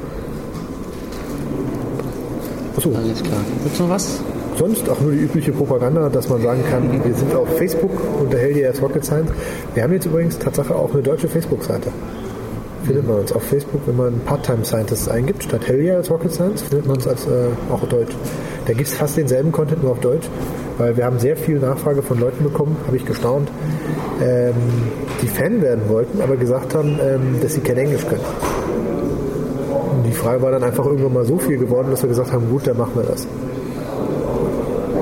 Achso. Alles klar. Gibt es noch was? Sonst auch nur die übliche Propaganda, dass man sagen kann, wir sind auf Facebook unter Heldier Rocket Science. Wir haben jetzt übrigens Tatsache auch eine deutsche Facebook-Seite. Findet man uns auf Facebook, wenn man Part-Time Scientists eingibt, statt Hellier als Rocket Science, findet man uns als äh, auch Deutsch. Da gibt es fast denselben Content nur auf Deutsch, weil wir haben sehr viel Nachfrage von Leuten bekommen, habe ich gestaunt, ähm, die Fan werden wollten, aber gesagt haben, ähm, dass sie kein Englisch können die Frage war dann einfach irgendwann mal so viel geworden, dass wir gesagt haben, gut, dann machen wir das.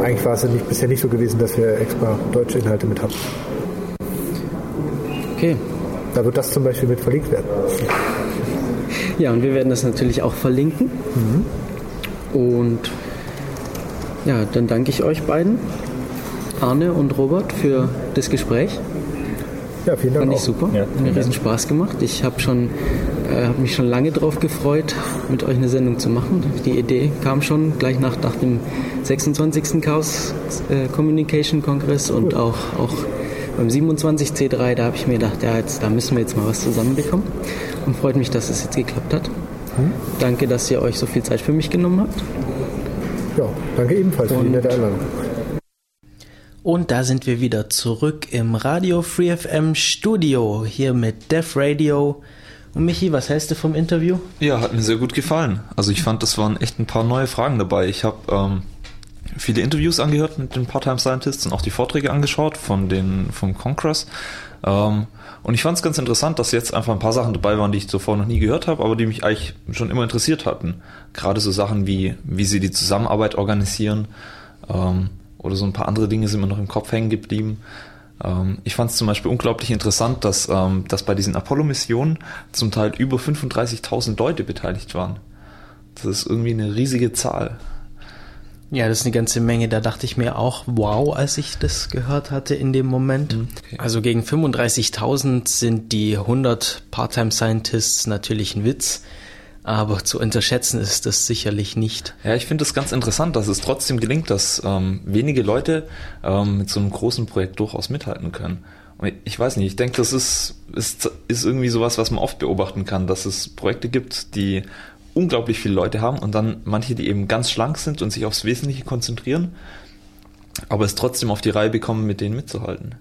Eigentlich war es ja nicht, bisher nicht so gewesen, dass wir extra deutsche Inhalte mit haben. Okay. Da wird das zum Beispiel mit verlinkt werden. Ja, und wir werden das natürlich auch verlinken. Mhm. Und ja, dann danke ich euch beiden, Arne und Robert, für das Gespräch. Ja, vielen Dank. Fand ich super. Ja, Hat mir riesen Spaß gemacht. Ich habe schon äh, habe mich schon lange darauf gefreut, mit euch eine Sendung zu machen. Die Idee kam schon gleich nach, nach dem 26. Chaos äh, Communication Kongress und auch, auch beim 27 C3, da habe ich mir gedacht, ja, jetzt, da müssen wir jetzt mal was zusammenbekommen. Und freut mich, dass es jetzt geklappt hat. Hm? Danke, dass ihr euch so viel Zeit für mich genommen habt. Ja, danke ebenfalls für die nette Einladung. Und da sind wir wieder zurück im Radio Free FM Studio hier mit Def Radio und Michi, was hältst du vom Interview? Ja, hat mir sehr gut gefallen. Also ich fand, das waren echt ein paar neue Fragen dabei. Ich habe ähm, viele Interviews angehört mit den Part-Time Scientists und auch die Vorträge angeschaut von den vom Congress. Ähm, und ich fand es ganz interessant, dass jetzt einfach ein paar Sachen dabei waren, die ich zuvor noch nie gehört habe, aber die mich eigentlich schon immer interessiert hatten. Gerade so Sachen wie, wie sie die Zusammenarbeit organisieren ähm, oder so ein paar andere Dinge sind mir noch im Kopf hängen geblieben. Ähm, ich fand es zum Beispiel unglaublich interessant, dass, ähm, dass bei diesen Apollo-Missionen zum Teil über 35.000 Leute beteiligt waren. Das ist irgendwie eine riesige Zahl. Ja, das ist eine ganze Menge. Da dachte ich mir auch, wow, als ich das gehört hatte in dem Moment. Mhm, okay. Also gegen 35.000 sind die 100 Part-Time Scientists natürlich ein Witz. Aber zu unterschätzen ist das sicherlich nicht. Ja, ich finde es ganz interessant, dass es trotzdem gelingt, dass ähm, wenige Leute ähm, mit so einem großen Projekt durchaus mithalten können. Und ich weiß nicht, ich denke, das ist, ist, ist irgendwie sowas, was man oft beobachten kann, dass es Projekte gibt, die unglaublich viele Leute haben und dann manche, die eben ganz schlank sind und sich aufs Wesentliche konzentrieren, aber es trotzdem auf die Reihe bekommen, mit denen mitzuhalten.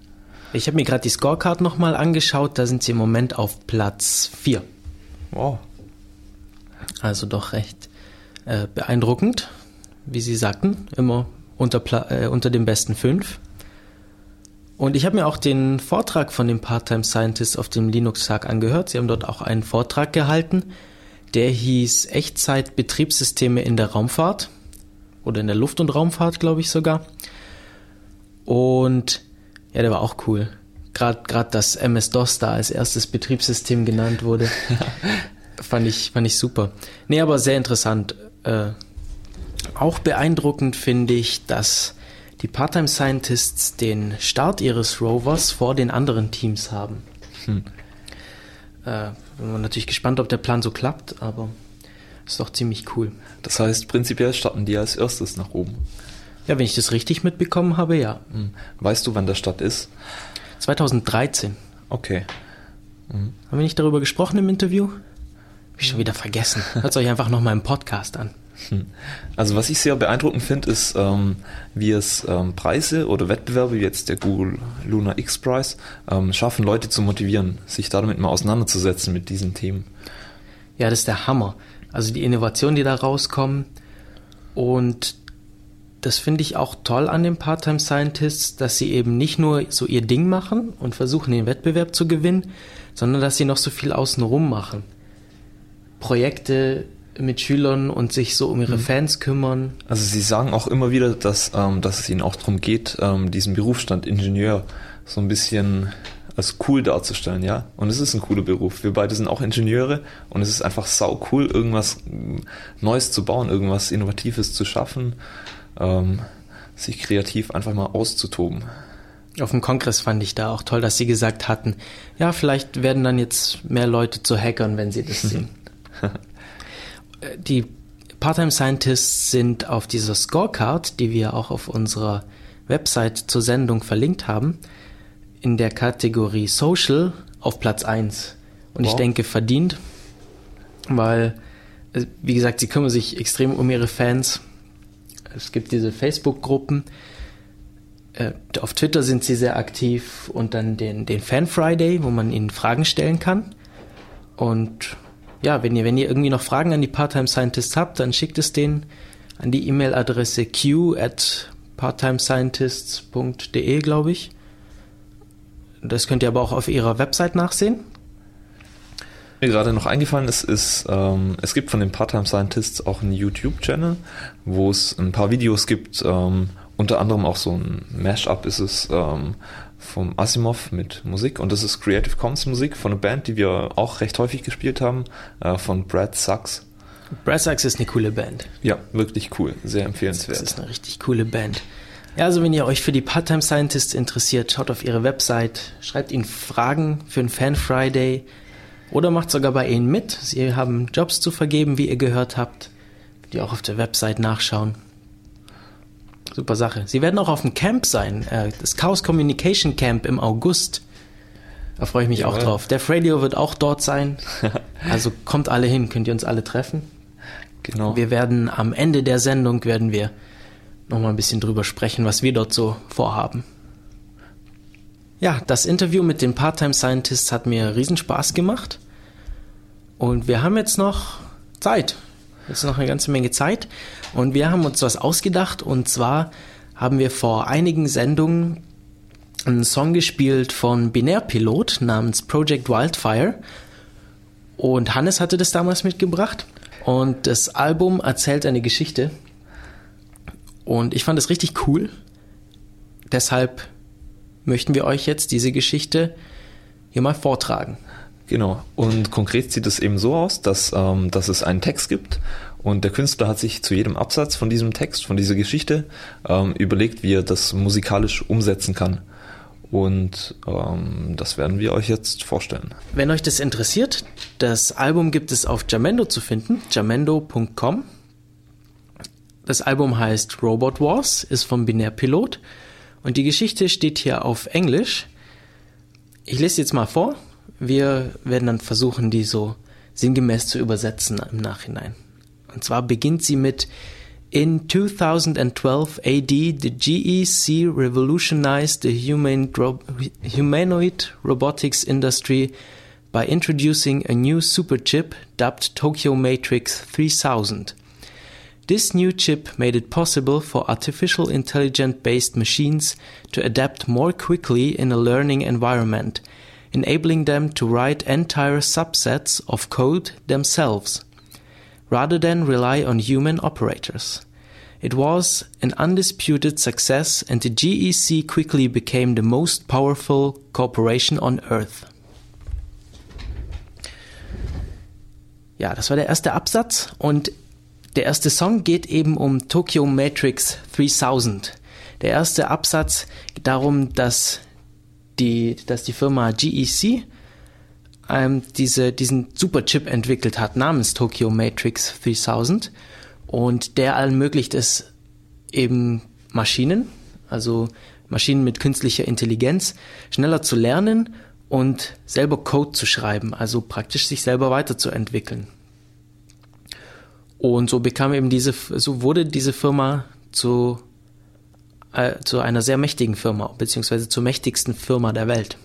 Ich habe mir gerade die Scorecard nochmal angeschaut, da sind sie im Moment auf Platz 4. Wow. Also doch recht äh, beeindruckend, wie Sie sagten, immer unter, äh, unter den besten fünf. Und ich habe mir auch den Vortrag von dem Part-Time Scientist auf dem Linux-Tag angehört. Sie haben dort auch einen Vortrag gehalten, der hieß Echtzeit-Betriebssysteme in der Raumfahrt oder in der Luft- und Raumfahrt, glaube ich sogar. Und ja, der war auch cool. Gerade gerade das MS-DOS da als erstes Betriebssystem genannt wurde, fand ich fand ich super. Nee, aber sehr interessant. Äh, auch beeindruckend finde ich, dass die Part-Time Scientists den Start ihres Rovers vor den anderen Teams haben. Hm. Äh, bin man natürlich gespannt, ob der Plan so klappt, aber ist doch ziemlich cool. Das heißt, prinzipiell starten die als erstes nach oben. Ja, wenn ich das richtig mitbekommen habe, ja. Hm. Weißt du, wann der Start ist? 2013. Okay. Mhm. Haben wir nicht darüber gesprochen im Interview? Hab ich schon wieder vergessen. Hört euch einfach nochmal im Podcast an. Hm. Also was ich sehr beeindruckend finde, ist, ähm, wie es ähm, Preise oder Wettbewerbe, wie jetzt der Google Luna X Prize, ähm, schaffen, Leute zu motivieren, sich damit mal auseinanderzusetzen mit diesen Themen. Ja, das ist der Hammer. Also die Innovationen, die da rauskommen. Und das finde ich auch toll an den Part-Time Scientists, dass sie eben nicht nur so ihr Ding machen und versuchen, den Wettbewerb zu gewinnen, sondern dass sie noch so viel außenrum machen. Projekte mit Schülern und sich so um ihre mhm. Fans kümmern. Also sie sagen auch immer wieder, dass, ähm, dass es ihnen auch darum geht, ähm, diesen Berufsstand Ingenieur so ein bisschen als cool darzustellen, ja. Und es ist ein cooler Beruf. Wir beide sind auch Ingenieure und es ist einfach sau cool, irgendwas Neues zu bauen, irgendwas Innovatives zu schaffen, ähm, sich kreativ einfach mal auszutoben. Auf dem Kongress fand ich da auch toll, dass sie gesagt hatten, ja, vielleicht werden dann jetzt mehr Leute zu Hackern, wenn sie das sehen. die Part-Time Scientists sind auf dieser Scorecard, die wir auch auf unserer Website zur Sendung verlinkt haben, in der Kategorie Social auf Platz 1. Und wow. ich denke verdient, weil, äh, wie gesagt, sie kümmern sich extrem um ihre Fans. Es gibt diese Facebook-Gruppen. Äh, auf Twitter sind sie sehr aktiv und dann den, den Fan Friday, wo man ihnen Fragen stellen kann. Und ja, wenn ihr, wenn ihr irgendwie noch Fragen an die Part-Time Scientists habt, dann schickt es denen an die E-Mail-Adresse q at parttimescientists.de, glaube ich. Das könnt ihr aber auch auf ihrer Website nachsehen. Mir gerade noch eingefallen ist, ist ähm, es gibt von den Part-Time Scientists auch einen YouTube-Channel, wo es ein paar Videos gibt, ähm, unter anderem auch so ein Mashup ist es ähm, vom Asimov mit Musik und das ist Creative Commons Musik von einer Band, die wir auch recht häufig gespielt haben, äh, von Brad Sachs. Brad Sachs ist eine coole Band. Ja, wirklich cool, sehr empfehlenswert. Das ist eine richtig coole Band. Ja, also wenn ihr euch für die Part-Time Scientists interessiert, schaut auf ihre Website, schreibt ihnen Fragen für einen Fan Friday oder macht sogar bei ihnen mit. Sie haben Jobs zu vergeben, wie ihr gehört habt. Ihr auch auf der Website nachschauen. Super Sache. Sie werden auch auf dem Camp sein, äh, das Chaos Communication Camp im August. Da freue ich mich ja, auch drauf. Der Radio wird auch dort sein. Also kommt alle hin, könnt ihr uns alle treffen. Genau. Wir werden am Ende der Sendung werden wir noch mal ein bisschen drüber sprechen, was wir dort so vorhaben. Ja, das Interview mit den Part-Time Scientists hat mir riesen Spaß gemacht. Und wir haben jetzt noch Zeit Jetzt noch eine ganze Menge Zeit. Und wir haben uns was ausgedacht. Und zwar haben wir vor einigen Sendungen einen Song gespielt von Binärpilot namens Project Wildfire. Und Hannes hatte das damals mitgebracht. Und das Album erzählt eine Geschichte. Und ich fand es richtig cool. Deshalb möchten wir euch jetzt diese Geschichte hier mal vortragen. Genau. Und konkret sieht es eben so aus, dass, ähm, dass es einen Text gibt und der Künstler hat sich zu jedem Absatz von diesem Text, von dieser Geschichte ähm, überlegt, wie er das musikalisch umsetzen kann. Und ähm, das werden wir euch jetzt vorstellen. Wenn euch das interessiert, das Album gibt es auf Jamendo zu finden, jamendo.com. Das Album heißt Robot Wars, ist vom Binärpilot und die Geschichte steht hier auf Englisch. Ich lese jetzt mal vor wir werden dann versuchen, die so sinngemäß zu übersetzen im Nachhinein. Und zwar beginnt sie mit In 2012 AD, the GEC revolutionized the humanoid robotics industry by introducing a new superchip dubbed Tokyo Matrix 3000. This new chip made it possible for artificial intelligence based machines to adapt more quickly in a learning environment, enabling them to write entire subsets of code themselves, rather than rely on human operators. It was an undisputed success and the GEC quickly became the most powerful corporation on earth. Ja, das war der erste Absatz und der erste Song geht eben um Tokyo Matrix 3000. Der erste Absatz darum, dass die, dass die Firma GEC ähm, diese, diesen Superchip entwickelt hat namens Tokyo Matrix 3000 und der ermöglicht es eben Maschinen, also Maschinen mit künstlicher Intelligenz, schneller zu lernen und selber Code zu schreiben, also praktisch sich selber weiterzuentwickeln. Und so bekam eben diese, so wurde diese Firma zu, äh, zu einer sehr mächtigen Firma, beziehungsweise zur mächtigsten Firma der Welt.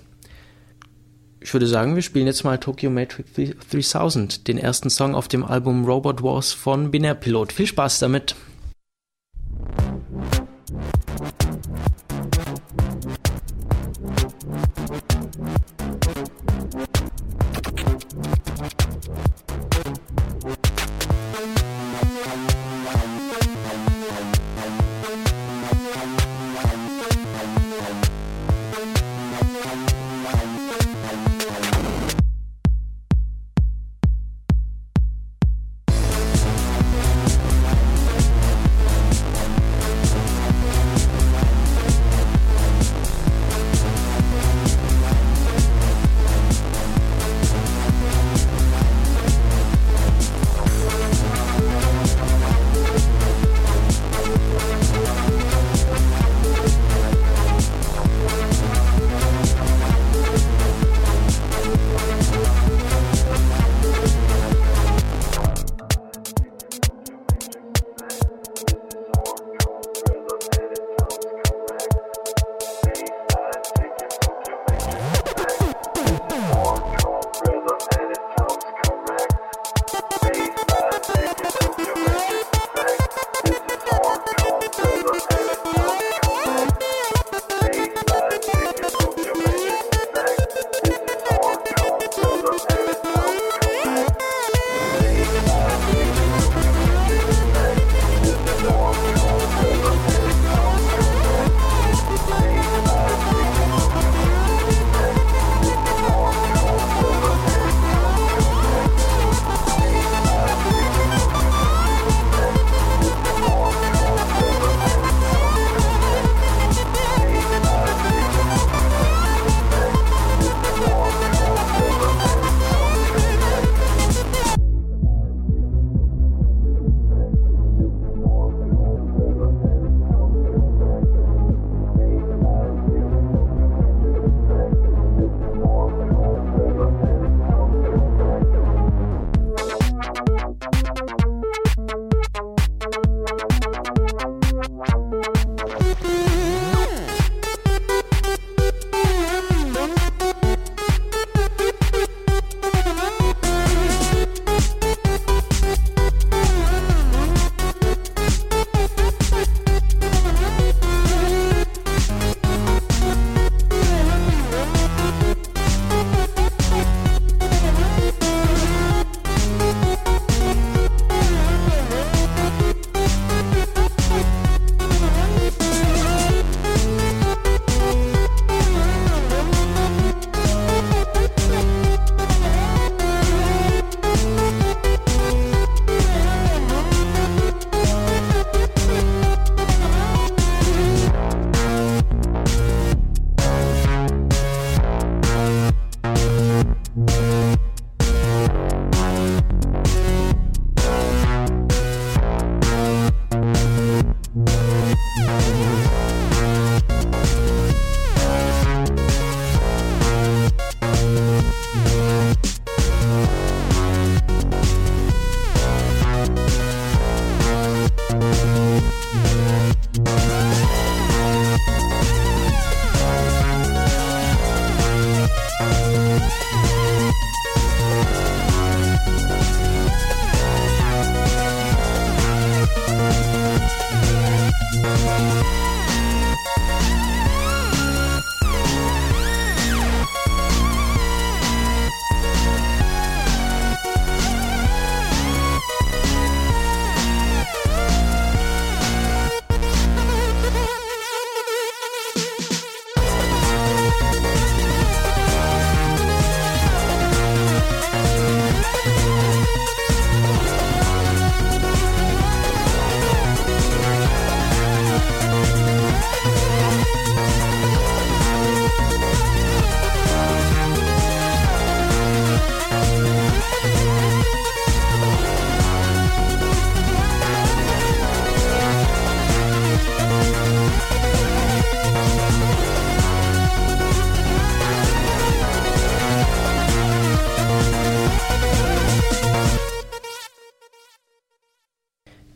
Ich würde sagen, wir spielen jetzt mal Tokyo Matrix 3000, den ersten Song auf dem Album Robot Wars von Binärpilot. Viel Spaß damit!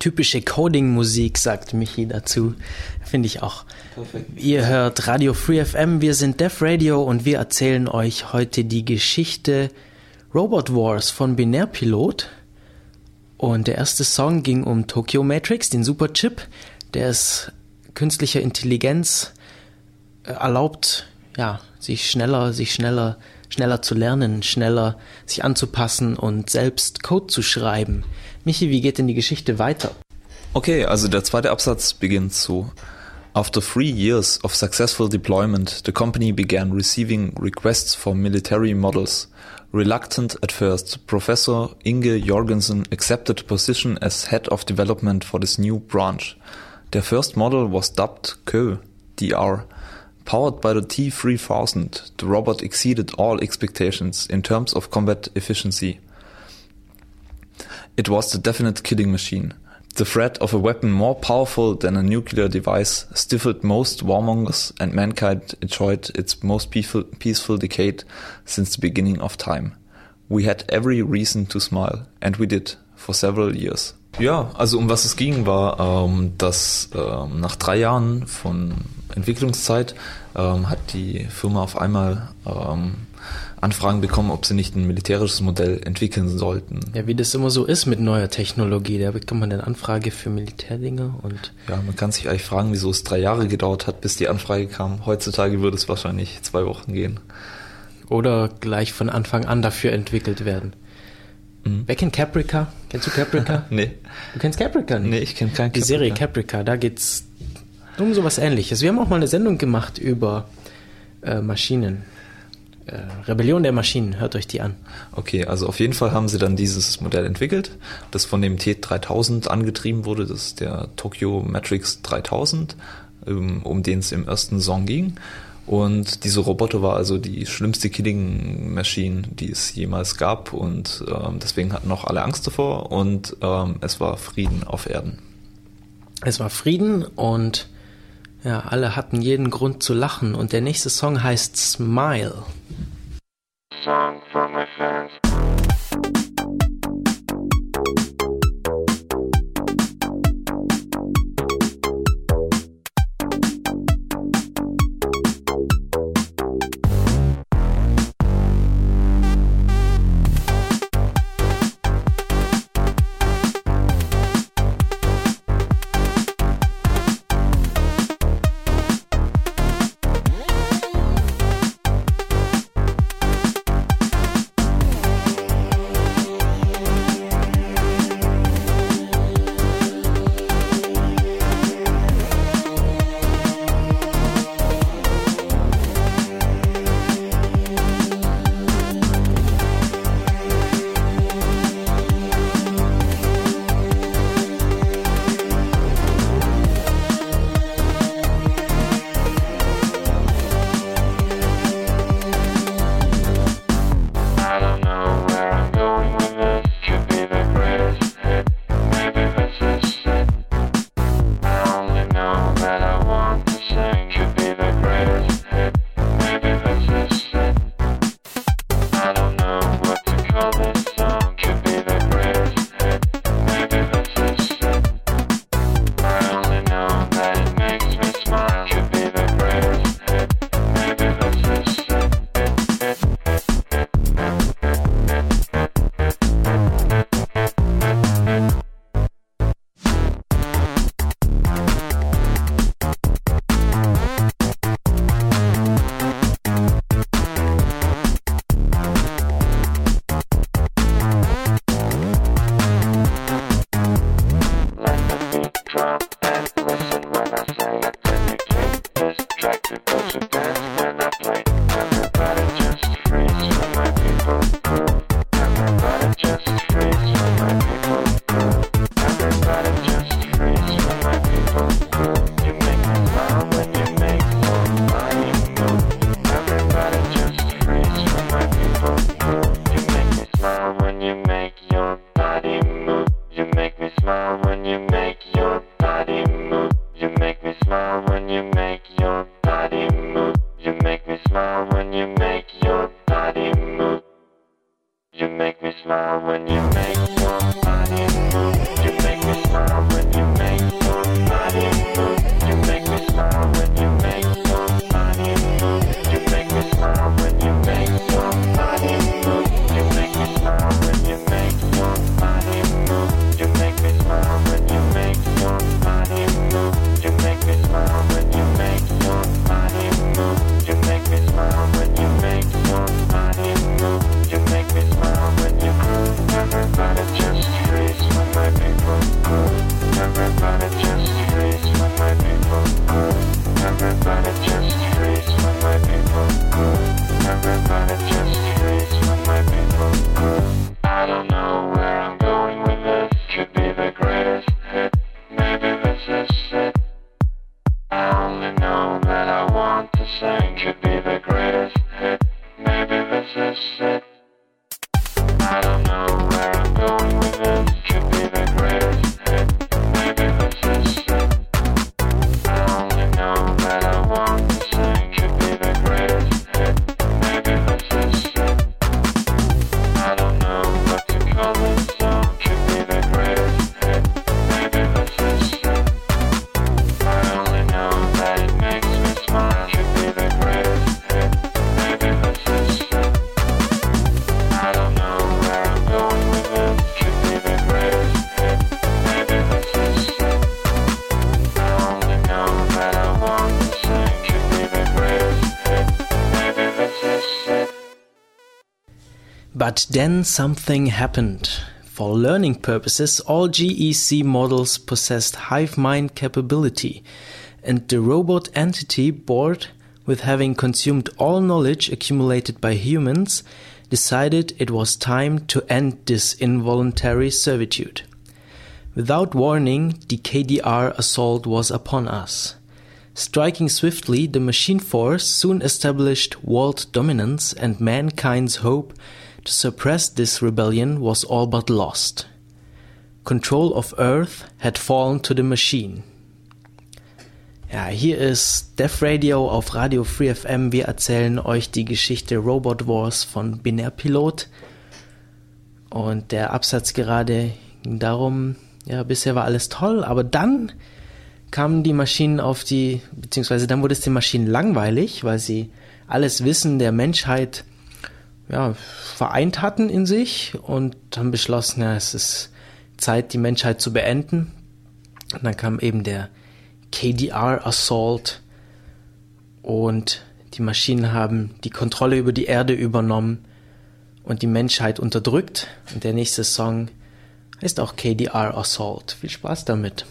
Typische Coding-Musik, sagt Michi dazu. Finde ich auch. Perfekt. Ihr hört Radio Free FM, wir sind Def Radio und wir erzählen euch heute die Geschichte Robot Wars von Binärpilot. Und der erste Song ging um Tokyo Matrix, den Superchip, der es künstlicher Intelligenz äh, erlaubt, ja, sich schneller, sich schneller, schneller zu lernen, schneller sich anzupassen und selbst Code zu schreiben. Michi, wie geht denn die Geschichte weiter? Okay, also der zweite Absatz beginnt so. After three years of successful deployment, the company began receiving requests for military models. Reluctant at first, Professor Inge Jorgensen accepted position as head of development for this new branch. Their first model was dubbed Kö, DR. Powered by the T3000, the robot exceeded all expectations in terms of combat efficiency. It was the definite killing machine. The threat of a weapon more powerful than a nuclear device stifled most warmongers and mankind enjoyed its most peaceful, peaceful decade since the beginning of time. We had every reason to smile, and we did, for several years. Ja, also um was es ging, war, ähm, dass ähm, nach drei Jahren von Entwicklungszeit ähm, hat die Firma auf einmal ähm, Anfragen bekommen, ob sie nicht ein militärisches Modell entwickeln sollten. Ja, wie das immer so ist mit neuer Technologie, da bekommt man eine Anfrage für Militärdinge und. Ja, man kann sich eigentlich fragen, wieso es drei Jahre gedauert hat, bis die Anfrage kam. Heutzutage würde es wahrscheinlich zwei Wochen gehen. Oder gleich von Anfang an dafür entwickelt werden. Mhm. Wer kennt Caprica? Kennst du Caprica? nee. Du kennst Caprica nicht? Nee, ich kenne keinen Die Serie Caprica, da geht's um sowas ähnliches. Wir haben auch mal eine Sendung gemacht über äh, Maschinen. Äh, Rebellion der Maschinen, hört euch die an. Okay, also auf jeden Fall haben sie dann dieses Modell entwickelt, das von dem T3000 angetrieben wurde, das ist der Tokyo Matrix 3000, ähm, um den es im ersten Song ging. Und diese Roboter war also die schlimmste Killing Machine, die es jemals gab und ähm, deswegen hatten auch alle Angst davor und ähm, es war Frieden auf Erden. Es war Frieden und ja, alle hatten jeden Grund zu lachen und der nächste Song heißt Smile. Song for my fans. But then something happened. For learning purposes, all GEC models possessed hive mind capability, and the robot entity, bored with having consumed all knowledge accumulated by humans, decided it was time to end this involuntary servitude. Without warning, the KDR assault was upon us. Striking swiftly, the machine force soon established world dominance, and mankind's hope to suppress this rebellion was all but lost. Control of Earth had fallen to the machine. Ja, hier ist Def Radio auf Radio Free FM. Wir erzählen euch die Geschichte Robot Wars von Binärpilot. Und der Absatz gerade ging darum, ja, bisher war alles toll, aber dann kamen die Maschinen auf die, beziehungsweise dann wurde es den Maschinen langweilig, weil sie alles Wissen der Menschheit ja, vereint hatten in sich und haben beschlossen, ja, es ist Zeit, die Menschheit zu beenden. Und dann kam eben der KDR Assault und die Maschinen haben die Kontrolle über die Erde übernommen und die Menschheit unterdrückt. Und der nächste Song heißt auch KDR Assault. Viel Spaß damit.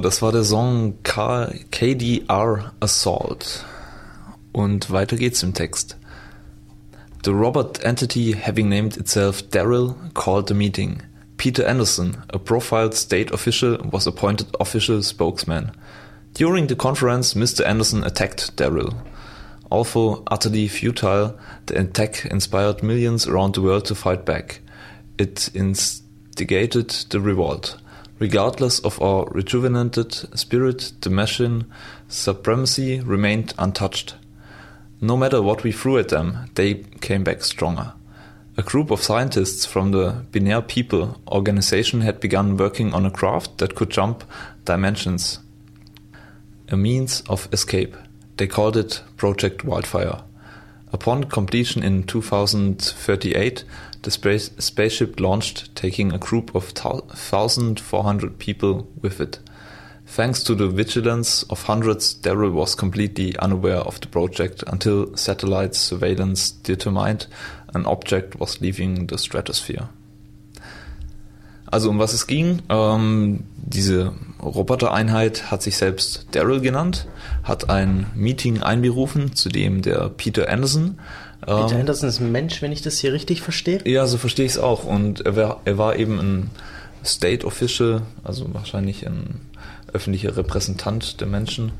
Das war der Song KDR Assault. Und weiter geht's im Text. The robot entity having named itself Daryl called the meeting. Peter Anderson, a profiled state official, was appointed official spokesman. During the conference, Mr. Anderson attacked Daryl. Although utterly futile, the attack inspired millions around the world to fight back. It instigated the revolt. Regardless of our rejuvenated spirit, the machine supremacy remained untouched. No matter what we threw at them, they came back stronger. A group of scientists from the Binaire People organization had begun working on a craft that could jump dimensions, a means of escape. They called it Project Wildfire. Upon completion in 2038, the space, spaceship launched, taking a group of 1,400 people with it. Thanks to the vigilance of hundreds, Daryl was completely unaware of the project until satellite surveillance determined an object was leaving the stratosphere. Also um was es ging, ähm, diese Robotereinheit hat sich selbst Daryl genannt, hat ein Meeting einberufen, zu dem der Peter Anderson. Ähm, Peter Anderson ist ein Mensch, wenn ich das hier richtig verstehe? Ja, so verstehe ich es auch. Und er war, er war eben ein State Official, also wahrscheinlich ein öffentlicher Repräsentant der Menschen,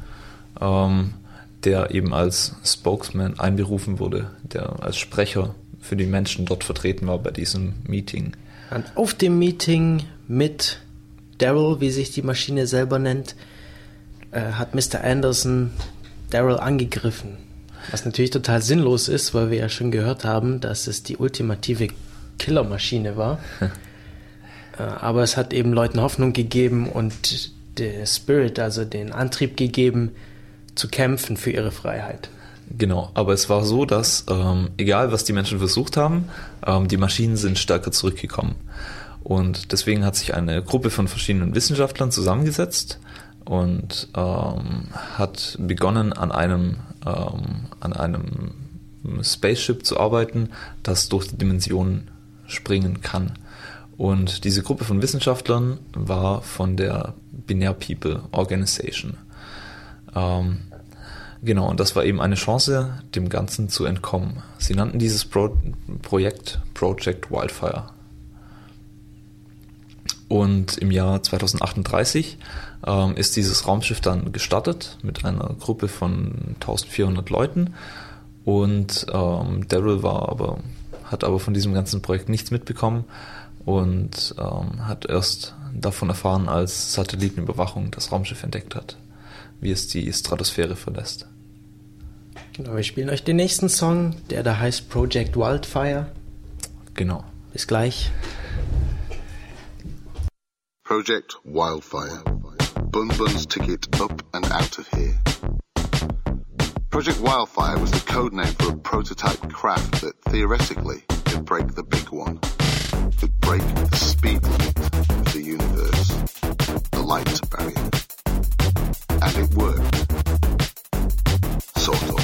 ähm, der eben als Spokesman einberufen wurde, der als Sprecher für die Menschen dort vertreten war bei diesem Meeting. Und auf dem Meeting mit Daryl, wie sich die Maschine selber nennt, äh, hat Mr. Anderson Daryl angegriffen. Was natürlich total sinnlos ist, weil wir ja schon gehört haben, dass es die ultimative Killermaschine war. äh, aber es hat eben Leuten Hoffnung gegeben und der Spirit, also den Antrieb gegeben, zu kämpfen für ihre Freiheit. Genau, aber es war so, dass ähm, egal was die Menschen versucht haben, ähm, die Maschinen sind stärker zurückgekommen. Und deswegen hat sich eine Gruppe von verschiedenen Wissenschaftlern zusammengesetzt und ähm, hat begonnen an einem, ähm, an einem Spaceship zu arbeiten, das durch die Dimensionen springen kann. Und diese Gruppe von Wissenschaftlern war von der Binär People Organization. Ähm, genau, und das war eben eine Chance, dem Ganzen zu entkommen. Sie nannten dieses Pro Projekt Project Wildfire. Und im Jahr 2038 ähm, ist dieses Raumschiff dann gestartet mit einer Gruppe von 1400 Leuten. Und ähm, Daryl war aber, hat aber von diesem ganzen Projekt nichts mitbekommen und ähm, hat erst davon erfahren, als Satellitenüberwachung das Raumschiff entdeckt hat, wie es die Stratosphäre verlässt. Genau, wir spielen euch den nächsten Song, der da heißt Project Wildfire. Genau. Bis gleich. Project Wildfire. Bun Bun's ticket up and out of here. Project Wildfire was the code name for a prototype craft that theoretically could break the big one. Could break the speed limit of the universe, the light barrier. And it worked. Sort of.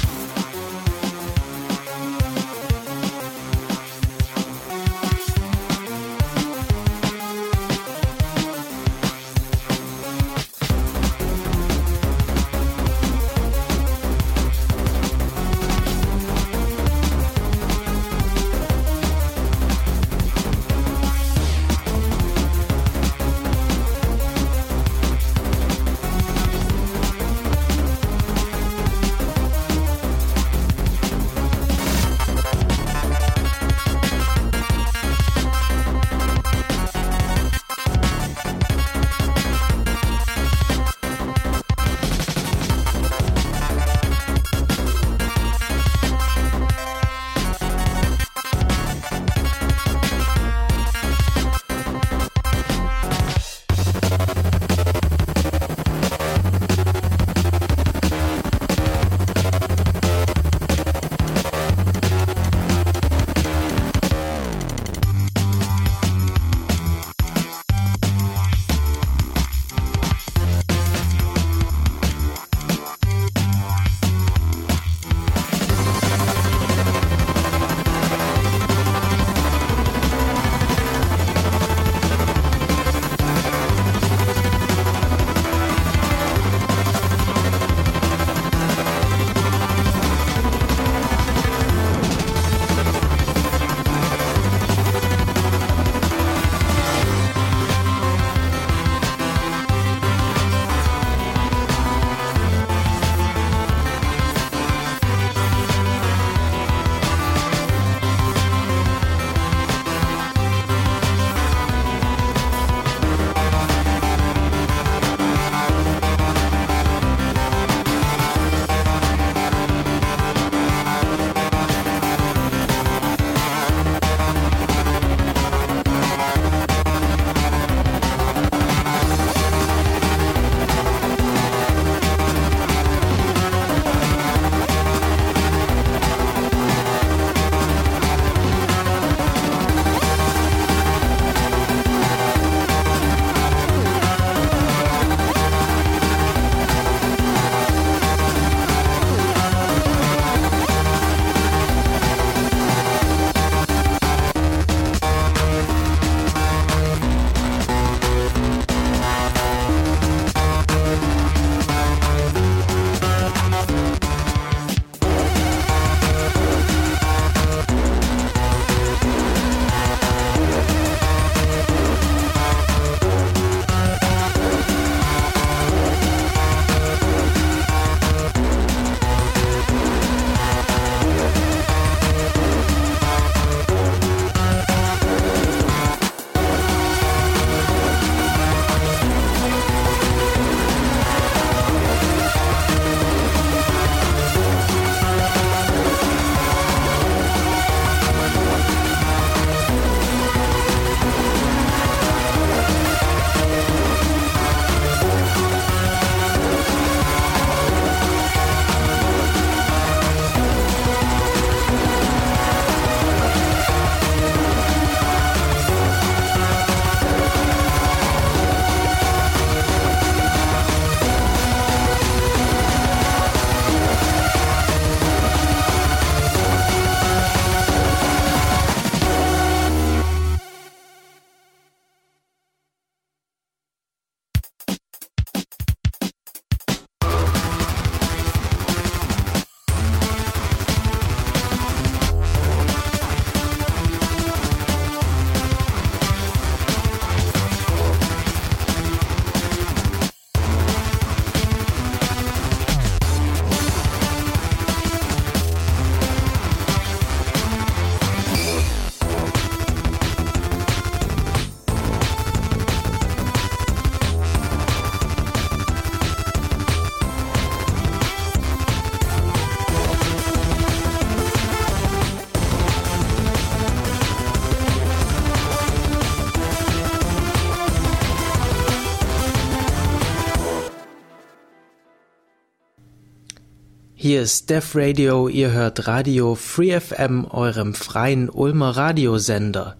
Hier ist Def Radio, ihr hört Radio Free FM, eurem freien Ulmer Radiosender.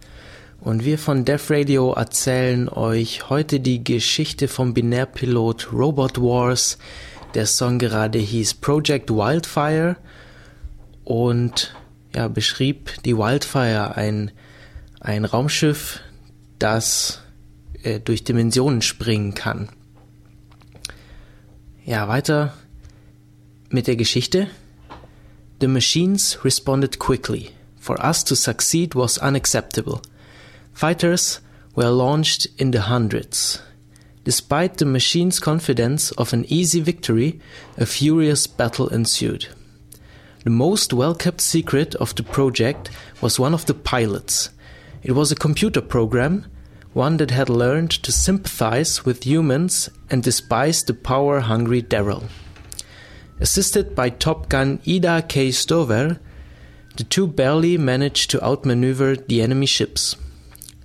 Und wir von Def Radio erzählen euch heute die Geschichte vom Binärpilot Robot Wars. Der Song gerade hieß Project Wildfire und ja, beschrieb die Wildfire, ein, ein Raumschiff, das äh, durch Dimensionen springen kann. Ja, weiter mit der Geschichte. The machines responded quickly. For us to succeed was unacceptable. Fighters were launched in the hundreds. Despite the machine's confidence of an easy victory, a furious battle ensued. The most well kept secret of the project was one of the pilots. It was a computer program, one that had learned to sympathize with humans and despise the power hungry Daryl. Assisted by Top Gun Ida K. Stover, the two barely managed to outmaneuver the enemy ships.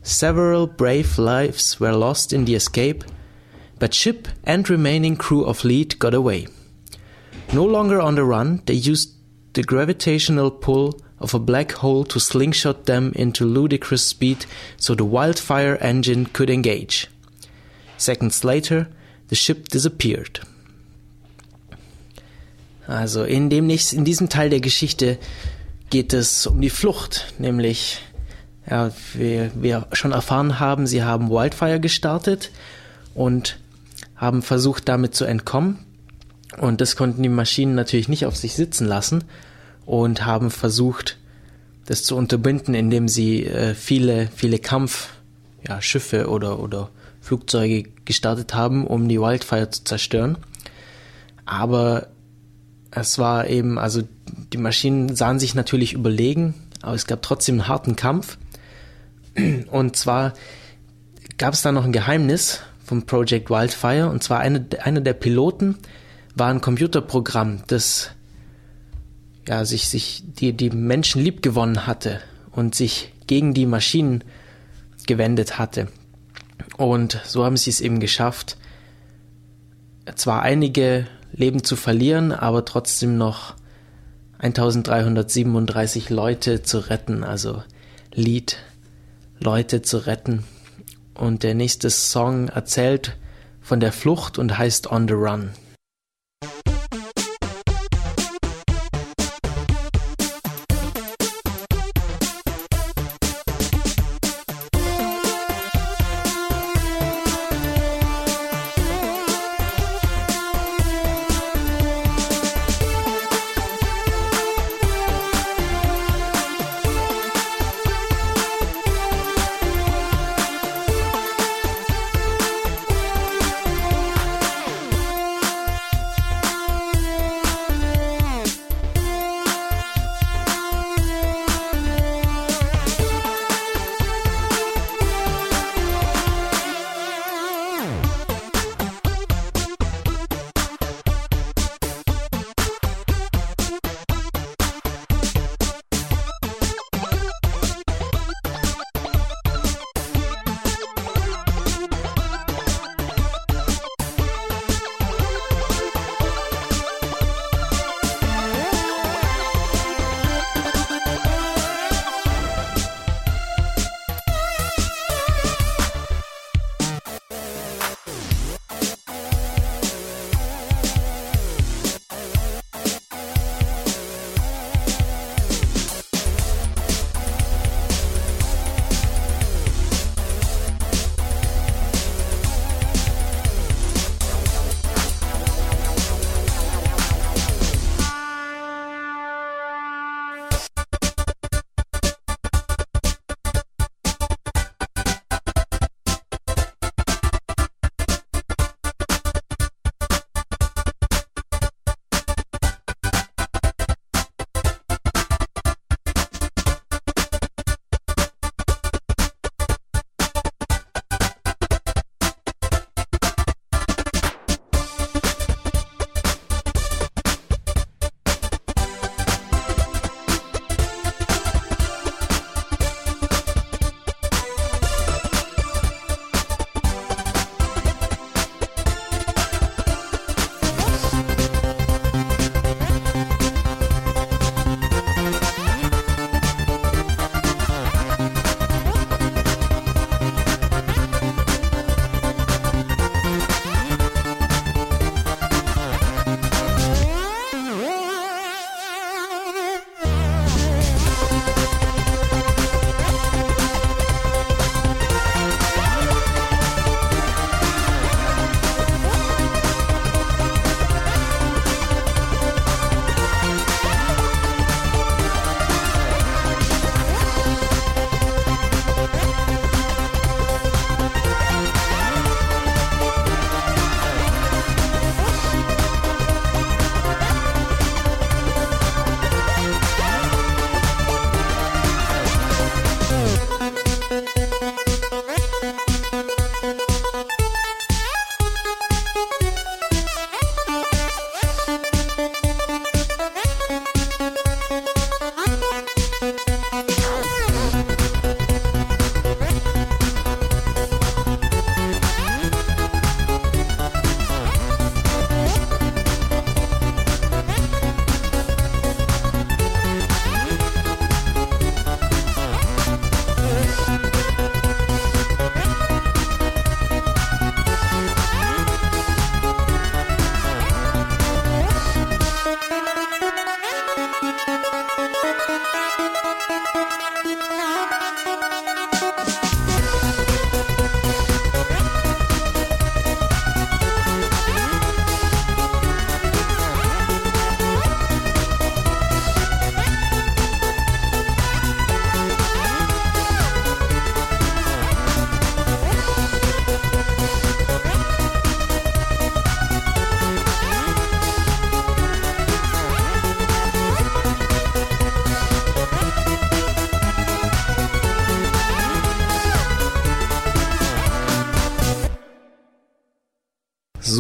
Several brave lives were lost in the escape, but ship and remaining crew of Lead got away. No longer on the run, they used the gravitational pull of a black hole to slingshot them into ludicrous speed so the wildfire engine could engage. Seconds later, the ship disappeared. Also in, dem in diesem Teil der Geschichte geht es um die Flucht, nämlich ja, wir, wir schon erfahren haben, sie haben Wildfire gestartet und haben versucht damit zu entkommen. Und das konnten die Maschinen natürlich nicht auf sich sitzen lassen und haben versucht, das zu unterbinden, indem sie äh, viele, viele Kampfschiffe ja, oder, oder Flugzeuge gestartet haben, um die Wildfire zu zerstören. Aber es war eben, also die Maschinen sahen sich natürlich überlegen, aber es gab trotzdem einen harten Kampf. Und zwar gab es da noch ein Geheimnis vom Project Wildfire, und zwar eine, einer der Piloten war ein Computerprogramm, das ja, sich, sich die, die Menschen lieb gewonnen hatte und sich gegen die Maschinen gewendet hatte. Und so haben sie es eben geschafft, zwar einige Leben zu verlieren, aber trotzdem noch 1337 Leute zu retten, also Lied Leute zu retten. Und der nächste Song erzählt von der Flucht und heißt On the Run.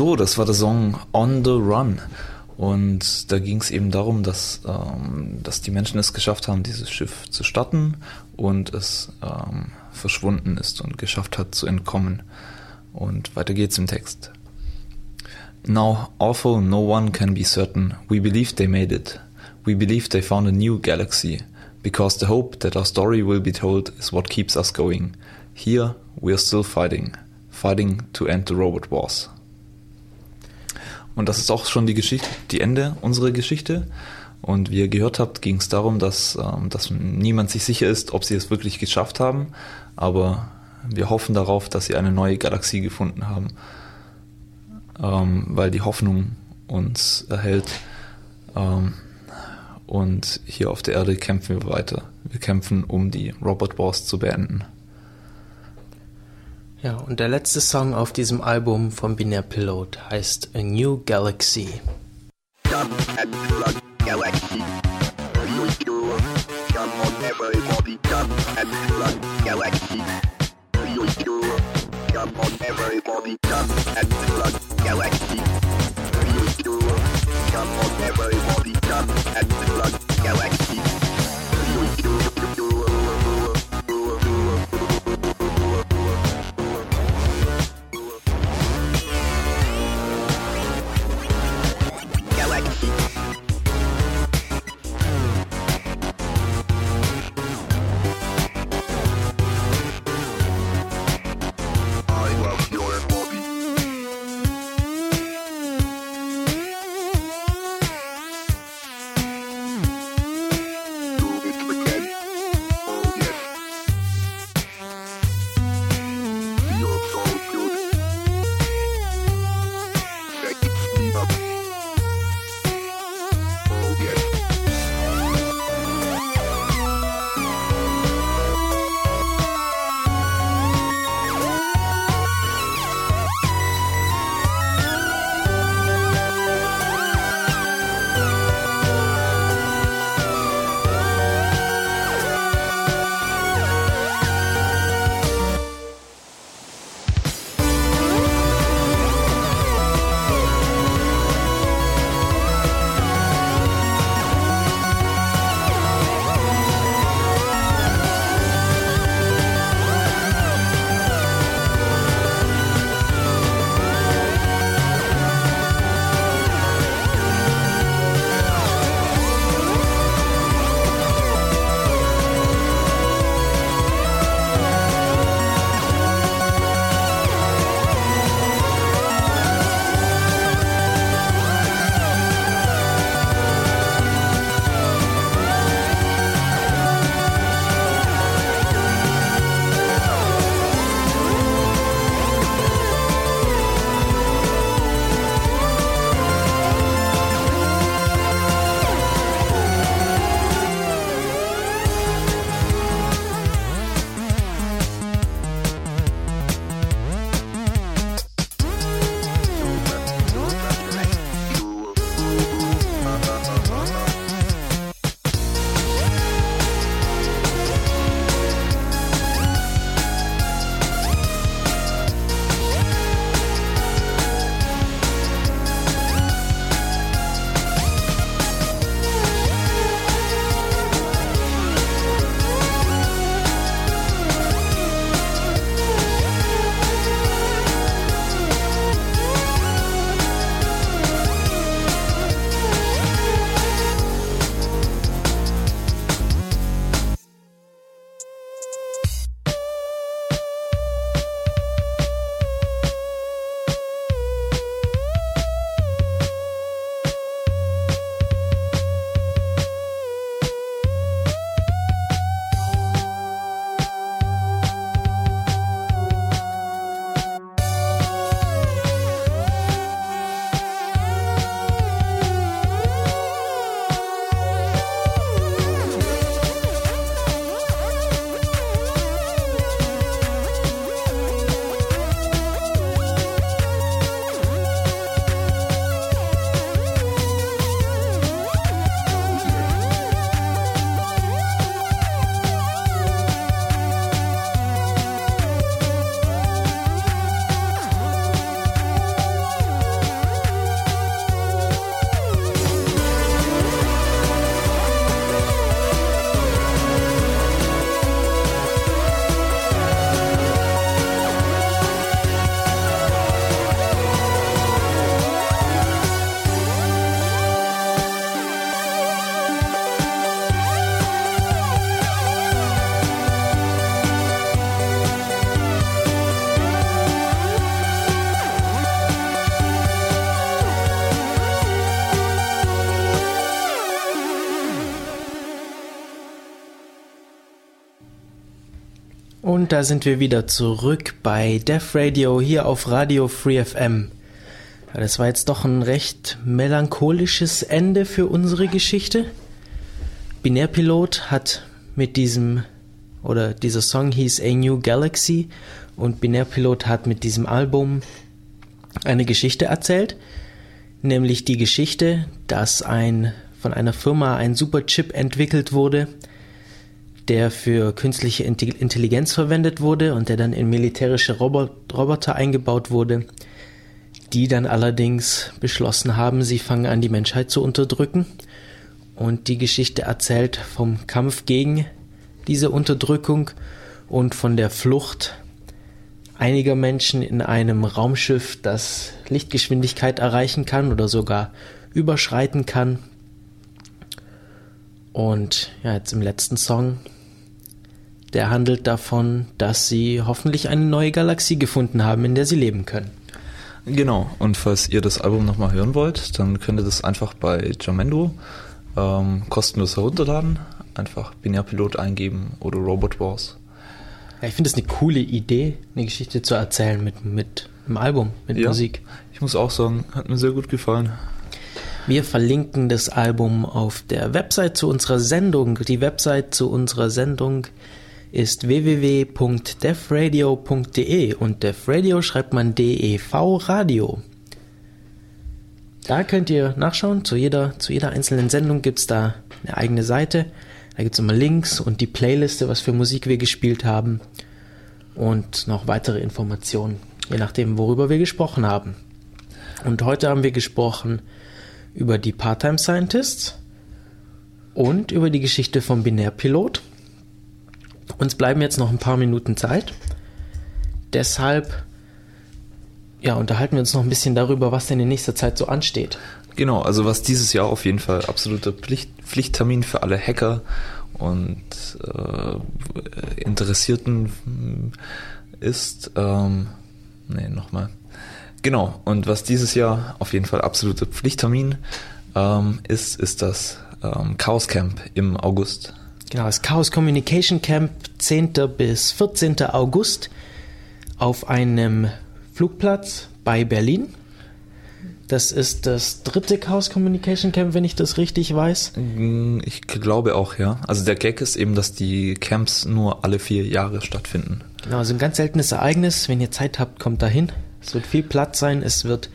So, das war der Song On the Run. Und da ging es eben darum, dass, ähm, dass die Menschen es geschafft haben, dieses Schiff zu starten und es ähm, verschwunden ist und geschafft hat zu entkommen. Und weiter geht's im Text. Now, awful, no one can be certain. We believe they made it. We believe they found a new galaxy. Because the hope that our story will be told is what keeps us going. Here, we are still fighting. Fighting to end the robot wars. Und das ist auch schon die Geschichte, die Ende unserer Geschichte. Und wie ihr gehört habt, ging es darum, dass, ähm, dass niemand sich sicher ist, ob sie es wirklich geschafft haben. Aber wir hoffen darauf, dass sie eine neue Galaxie gefunden haben, ähm, weil die Hoffnung uns erhält. Ähm, und hier auf der Erde kämpfen wir weiter. Wir kämpfen, um die Robot Wars zu beenden. Ja, und der letzte Song auf diesem Album von Binär Pilot heißt A New Galaxy. Galaxy. Galaxy. Und da sind wir wieder zurück bei Def Radio hier auf Radio Free FM. Das war jetzt doch ein recht melancholisches Ende für unsere Geschichte. Binärpilot hat mit diesem, oder dieser Song hieß A New Galaxy und Binärpilot hat mit diesem Album eine Geschichte erzählt, nämlich die Geschichte, dass ein von einer Firma ein Superchip entwickelt wurde, der für künstliche Intelligenz verwendet wurde und der dann in militärische Roboter eingebaut wurde, die dann allerdings beschlossen haben, sie fangen an, die Menschheit zu unterdrücken. Und die Geschichte erzählt vom Kampf gegen diese Unterdrückung und von der Flucht einiger Menschen in einem Raumschiff, das Lichtgeschwindigkeit erreichen kann oder sogar überschreiten kann. Und ja, jetzt im letzten Song der handelt davon, dass sie hoffentlich eine neue Galaxie gefunden haben, in der sie leben können. Genau, und falls ihr das Album nochmal hören wollt, dann könnt ihr das einfach bei Jamendo ähm, kostenlos herunterladen. Einfach Binärpilot eingeben oder Robot Wars. Ja, ich finde es eine coole Idee, eine Geschichte zu erzählen mit, mit einem Album, mit ja, Musik. Ich muss auch sagen, hat mir sehr gut gefallen. Wir verlinken das Album auf der Website zu unserer Sendung. Die Website zu unserer Sendung ist www.defradio.de und Defradio schreibt man DEV Radio. Da könnt ihr nachschauen, zu jeder, zu jeder einzelnen Sendung gibt es da eine eigene Seite. Da gibt es immer Links und die Playliste, was für Musik wir gespielt haben und noch weitere Informationen, je nachdem, worüber wir gesprochen haben. Und heute haben wir gesprochen über die Part-Time Scientists und über die Geschichte vom Binärpilot. Uns bleiben jetzt noch ein paar Minuten Zeit. Deshalb ja, unterhalten wir uns noch ein bisschen darüber, was denn in nächster Zeit so ansteht. Genau, also was dieses Jahr auf jeden Fall absoluter Pflicht, Pflichttermin für alle Hacker und äh, Interessierten ist. Ähm, nee, nochmal. Genau, und was dieses Jahr auf jeden Fall absoluter Pflichttermin ähm, ist, ist das ähm, Chaos Camp im August. Genau, das Chaos Communication Camp 10. bis 14. August auf einem Flugplatz bei Berlin. Das ist das dritte Chaos Communication Camp, wenn ich das richtig weiß. Mm, ich glaube auch, ja. Also der Gag ist eben, dass die Camps nur alle vier Jahre stattfinden. Genau, also ein ganz seltenes Ereignis. Wenn ihr Zeit habt, kommt dahin. Es wird viel Platz sein, es wird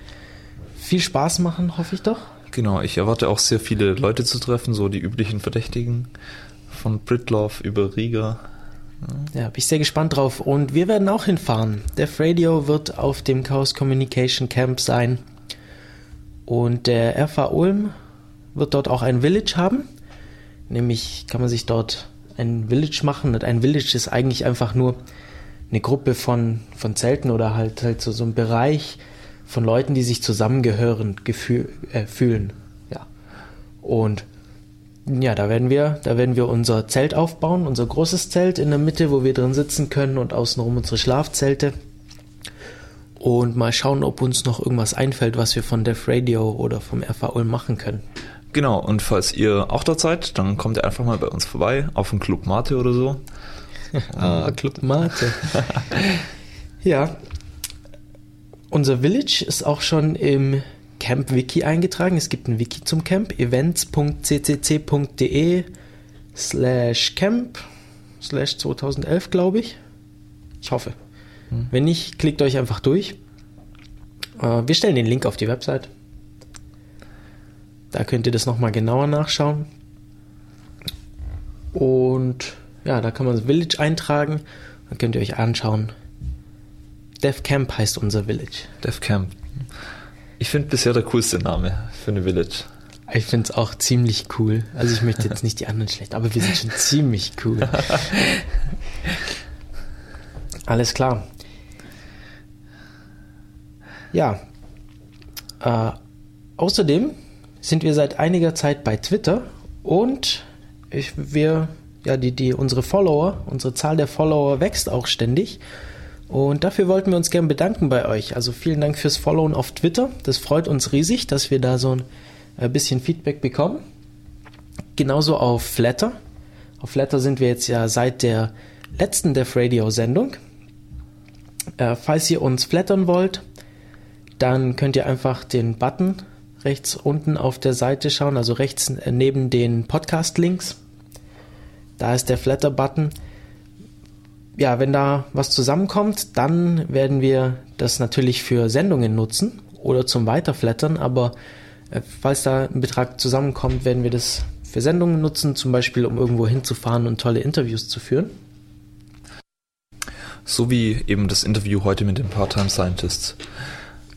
viel Spaß machen, hoffe ich doch. Genau, ich erwarte auch sehr viele Leute zu treffen, so die üblichen Verdächtigen von Britloff über Riga. Ja, bin ich sehr gespannt drauf. Und wir werden auch hinfahren. Def Radio wird auf dem Chaos Communication Camp sein. Und der FA Ulm wird dort auch ein Village haben. Nämlich kann man sich dort ein Village machen. Und ein Village ist eigentlich einfach nur eine Gruppe von, von Zelten oder halt, halt so, so ein Bereich von Leuten, die sich zusammengehören gefühl, äh, fühlen. Ja. Und ja, da werden wir, da werden wir unser Zelt aufbauen, unser großes Zelt in der Mitte, wo wir drin sitzen können und außenrum unsere Schlafzelte. Und mal schauen, ob uns noch irgendwas einfällt, was wir von Def Radio oder vom FA Ulm machen können. Genau, und falls ihr auch dort seid, dann kommt ihr einfach mal bei uns vorbei, auf den Club Mate oder so. ah, Club Mate. ja. Unser Village ist auch schon im Camp Wiki eingetragen. Es gibt ein Wiki zum Camp, events.ccc.de slash camp slash 2011, glaube ich. Ich hoffe. Hm. Wenn nicht, klickt euch einfach durch. Äh, wir stellen den Link auf die Website. Da könnt ihr das nochmal genauer nachschauen. Und ja, da kann man das Village eintragen. Dann könnt ihr euch anschauen. Dev Camp heißt unser Village. Dev Camp. Ich finde bisher der coolste Name für eine Village. Ich finde es auch ziemlich cool. Also ich möchte jetzt nicht die anderen schlecht, aber wir sind schon ziemlich cool. Alles klar. Ja. Äh, außerdem sind wir seit einiger Zeit bei Twitter und ich, wir, ja, die, die, unsere Follower, unsere Zahl der Follower wächst auch ständig. Und dafür wollten wir uns gern bedanken bei euch. Also vielen Dank fürs Followen auf Twitter. Das freut uns riesig, dass wir da so ein äh, bisschen Feedback bekommen. Genauso auf Flatter. Auf Flatter sind wir jetzt ja seit der letzten Def Radio Sendung. Äh, falls ihr uns flattern wollt, dann könnt ihr einfach den Button rechts unten auf der Seite schauen, also rechts äh, neben den Podcast-Links. Da ist der Flatter-Button. Ja, wenn da was zusammenkommt, dann werden wir das natürlich für Sendungen nutzen oder zum Weiterflattern, aber äh, falls da ein Betrag zusammenkommt, werden wir das für Sendungen nutzen, zum Beispiel um irgendwo hinzufahren und tolle Interviews zu führen. So wie eben das Interview heute mit den Part-Time Scientists.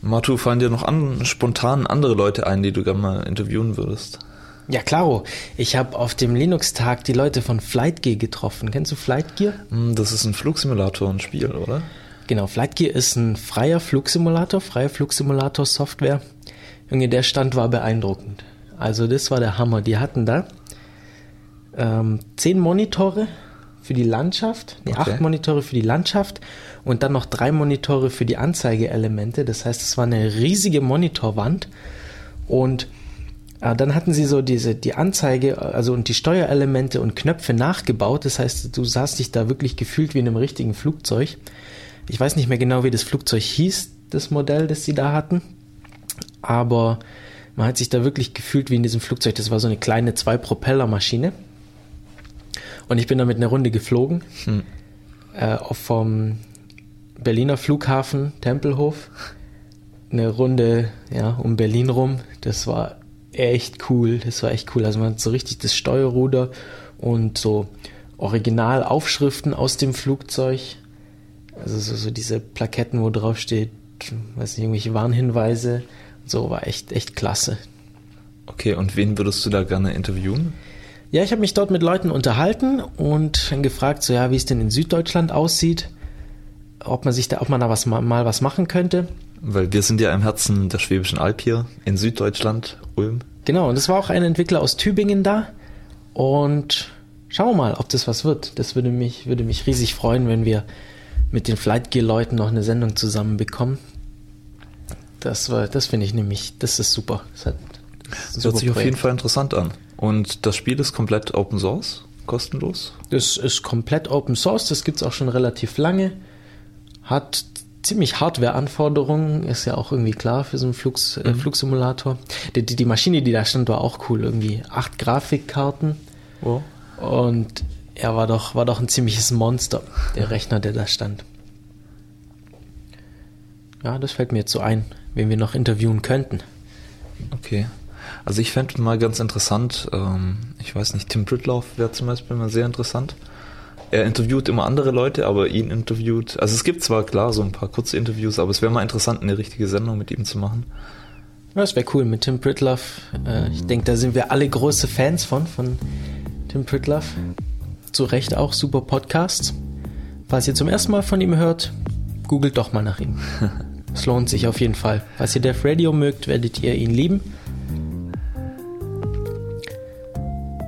Matu, fallen dir noch an, spontan andere Leute ein, die du gerne mal interviewen würdest? Ja, klaro. Ich habe auf dem Linux-Tag die Leute von Flightgear getroffen. Kennst du Flightgear? Hm, das ist ein Flugsimulator, ein Spiel, oder? Genau, Flightgear ist ein freier Flugsimulator, freie Flugsimulator-Software. Junge, der Stand war beeindruckend. Also das war der Hammer. Die hatten da ähm, zehn Monitore für die Landschaft, nee, okay. acht Monitore für die Landschaft und dann noch drei Monitore für die Anzeigeelemente. Das heißt, es war eine riesige Monitorwand und dann hatten sie so diese die Anzeige, also und die Steuerelemente und Knöpfe nachgebaut. Das heißt, du sahst dich da wirklich gefühlt wie in einem richtigen Flugzeug. Ich weiß nicht mehr genau, wie das Flugzeug hieß, das Modell, das sie da hatten, aber man hat sich da wirklich gefühlt wie in diesem Flugzeug. Das war so eine kleine Zwei-Propeller-Maschine. Und ich bin damit eine Runde geflogen. Hm. Äh, vom Berliner Flughafen Tempelhof. Eine Runde ja, um Berlin rum. Das war echt cool. Das war echt cool. Also man hat so richtig das Steuerruder und so Originalaufschriften aus dem Flugzeug. Also so, so diese Plaketten, wo drauf steht, weiß nicht, irgendwelche Warnhinweise. So war echt, echt klasse. Okay, und wen würdest du da gerne interviewen? Ja, ich habe mich dort mit Leuten unterhalten und gefragt, so ja, wie es denn in Süddeutschland aussieht, ob man sich da, ob man da was mal was machen könnte. Weil wir sind ja im Herzen der Schwäbischen Alb hier in Süddeutschland, Ulm. Genau, und es war auch ein Entwickler aus Tübingen da. Und schauen wir mal, ob das was wird. Das würde mich, würde mich riesig freuen, wenn wir mit den Flightgear-Leuten noch eine Sendung zusammen bekommen. Das war, das finde ich nämlich, das ist super. Das, hat, das, das hört sich Projekt. auf jeden Fall interessant an. Und das Spiel ist komplett Open Source, kostenlos? Das ist komplett Open Source, das gibt es auch schon relativ lange. Hat ziemlich Hardware-Anforderungen, ist ja auch irgendwie klar für so einen Flugs, äh, mhm. Flugsimulator. Die, die, die, Maschine, die da stand, war auch cool. Irgendwie acht Grafikkarten. Oh. Und er war doch, war doch ein ziemliches Monster, der Rechner, der da stand. Ja, das fällt mir jetzt so ein, wen wir noch interviewen könnten. Okay. Also ich fände mal ganz interessant, ähm, ich weiß nicht, Tim Pritloff wäre zum Beispiel mal sehr interessant. Er interviewt immer andere Leute, aber ihn interviewt. Also es gibt zwar klar so ein paar kurze Interviews, aber es wäre mal interessant, eine richtige Sendung mit ihm zu machen. Ja, das wäre cool mit Tim Pritloff. Äh, ich denke, da sind wir alle große Fans von, von Tim Pritloff. Zu Recht auch super Podcasts. Falls ihr zum ersten Mal von ihm hört, googelt doch mal nach ihm. Es lohnt sich auf jeden Fall. Falls ihr Def Radio mögt, werdet ihr ihn lieben.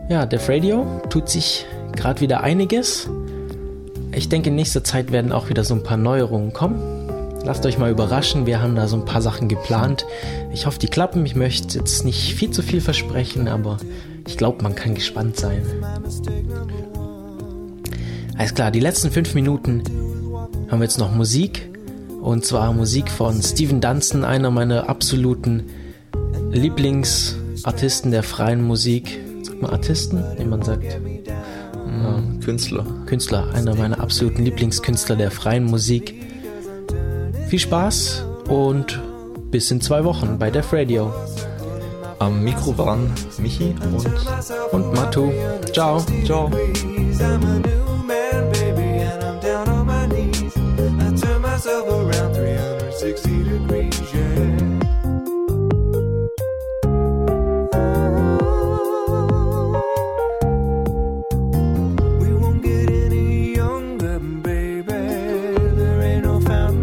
Ja, Def Radio tut sich gerade wieder einiges. Ich denke, in nächster Zeit werden auch wieder so ein paar Neuerungen kommen. Lasst euch mal überraschen, wir haben da so ein paar Sachen geplant. Ich hoffe, die klappen. Ich möchte jetzt nicht viel zu viel versprechen, aber ich glaube, man kann gespannt sein. Alles klar, die letzten fünf Minuten haben wir jetzt noch Musik. Und zwar Musik von Steven Dunstan, einer meiner absoluten Lieblingsartisten der freien Musik sagt man Artisten? Nee, man sagt Künstler. Künstler, einer meiner absoluten Lieblingskünstler der freien Musik. Viel Spaß und bis in zwei Wochen bei Def Radio. Am Mikro waren Michi und, und Matu. Ciao. Ciao. around 360 degrees, yeah.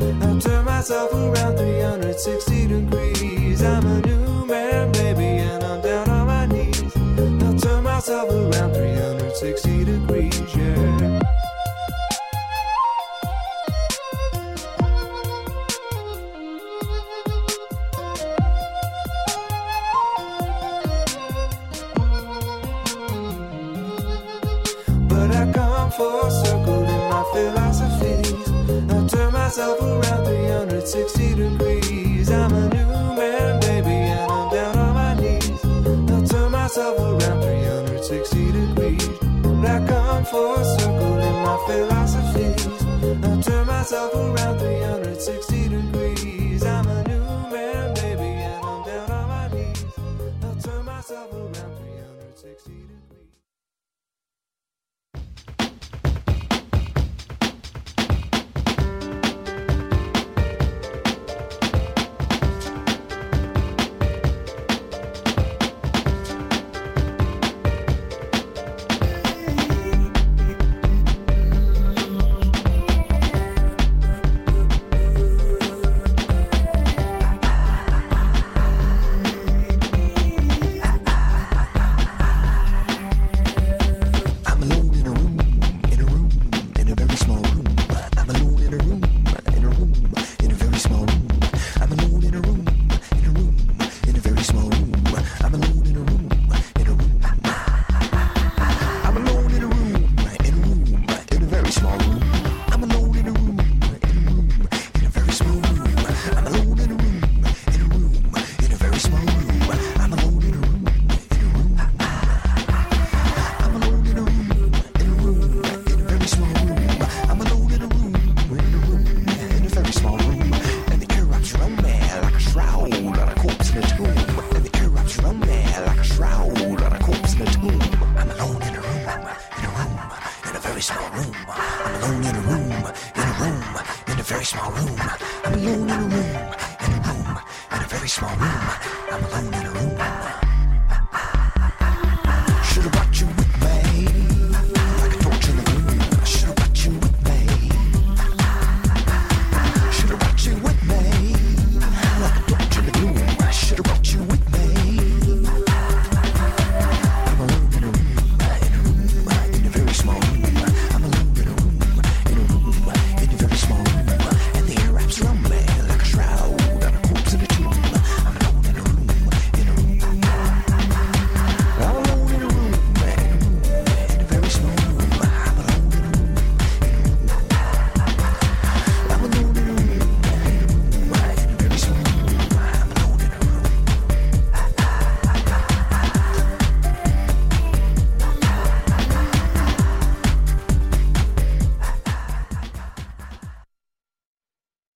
I turn myself around 360 degrees. I'm a new man, baby, and I'm down on my knees. I turn myself around 360 degrees, yeah. philosophies. I turn myself around 300.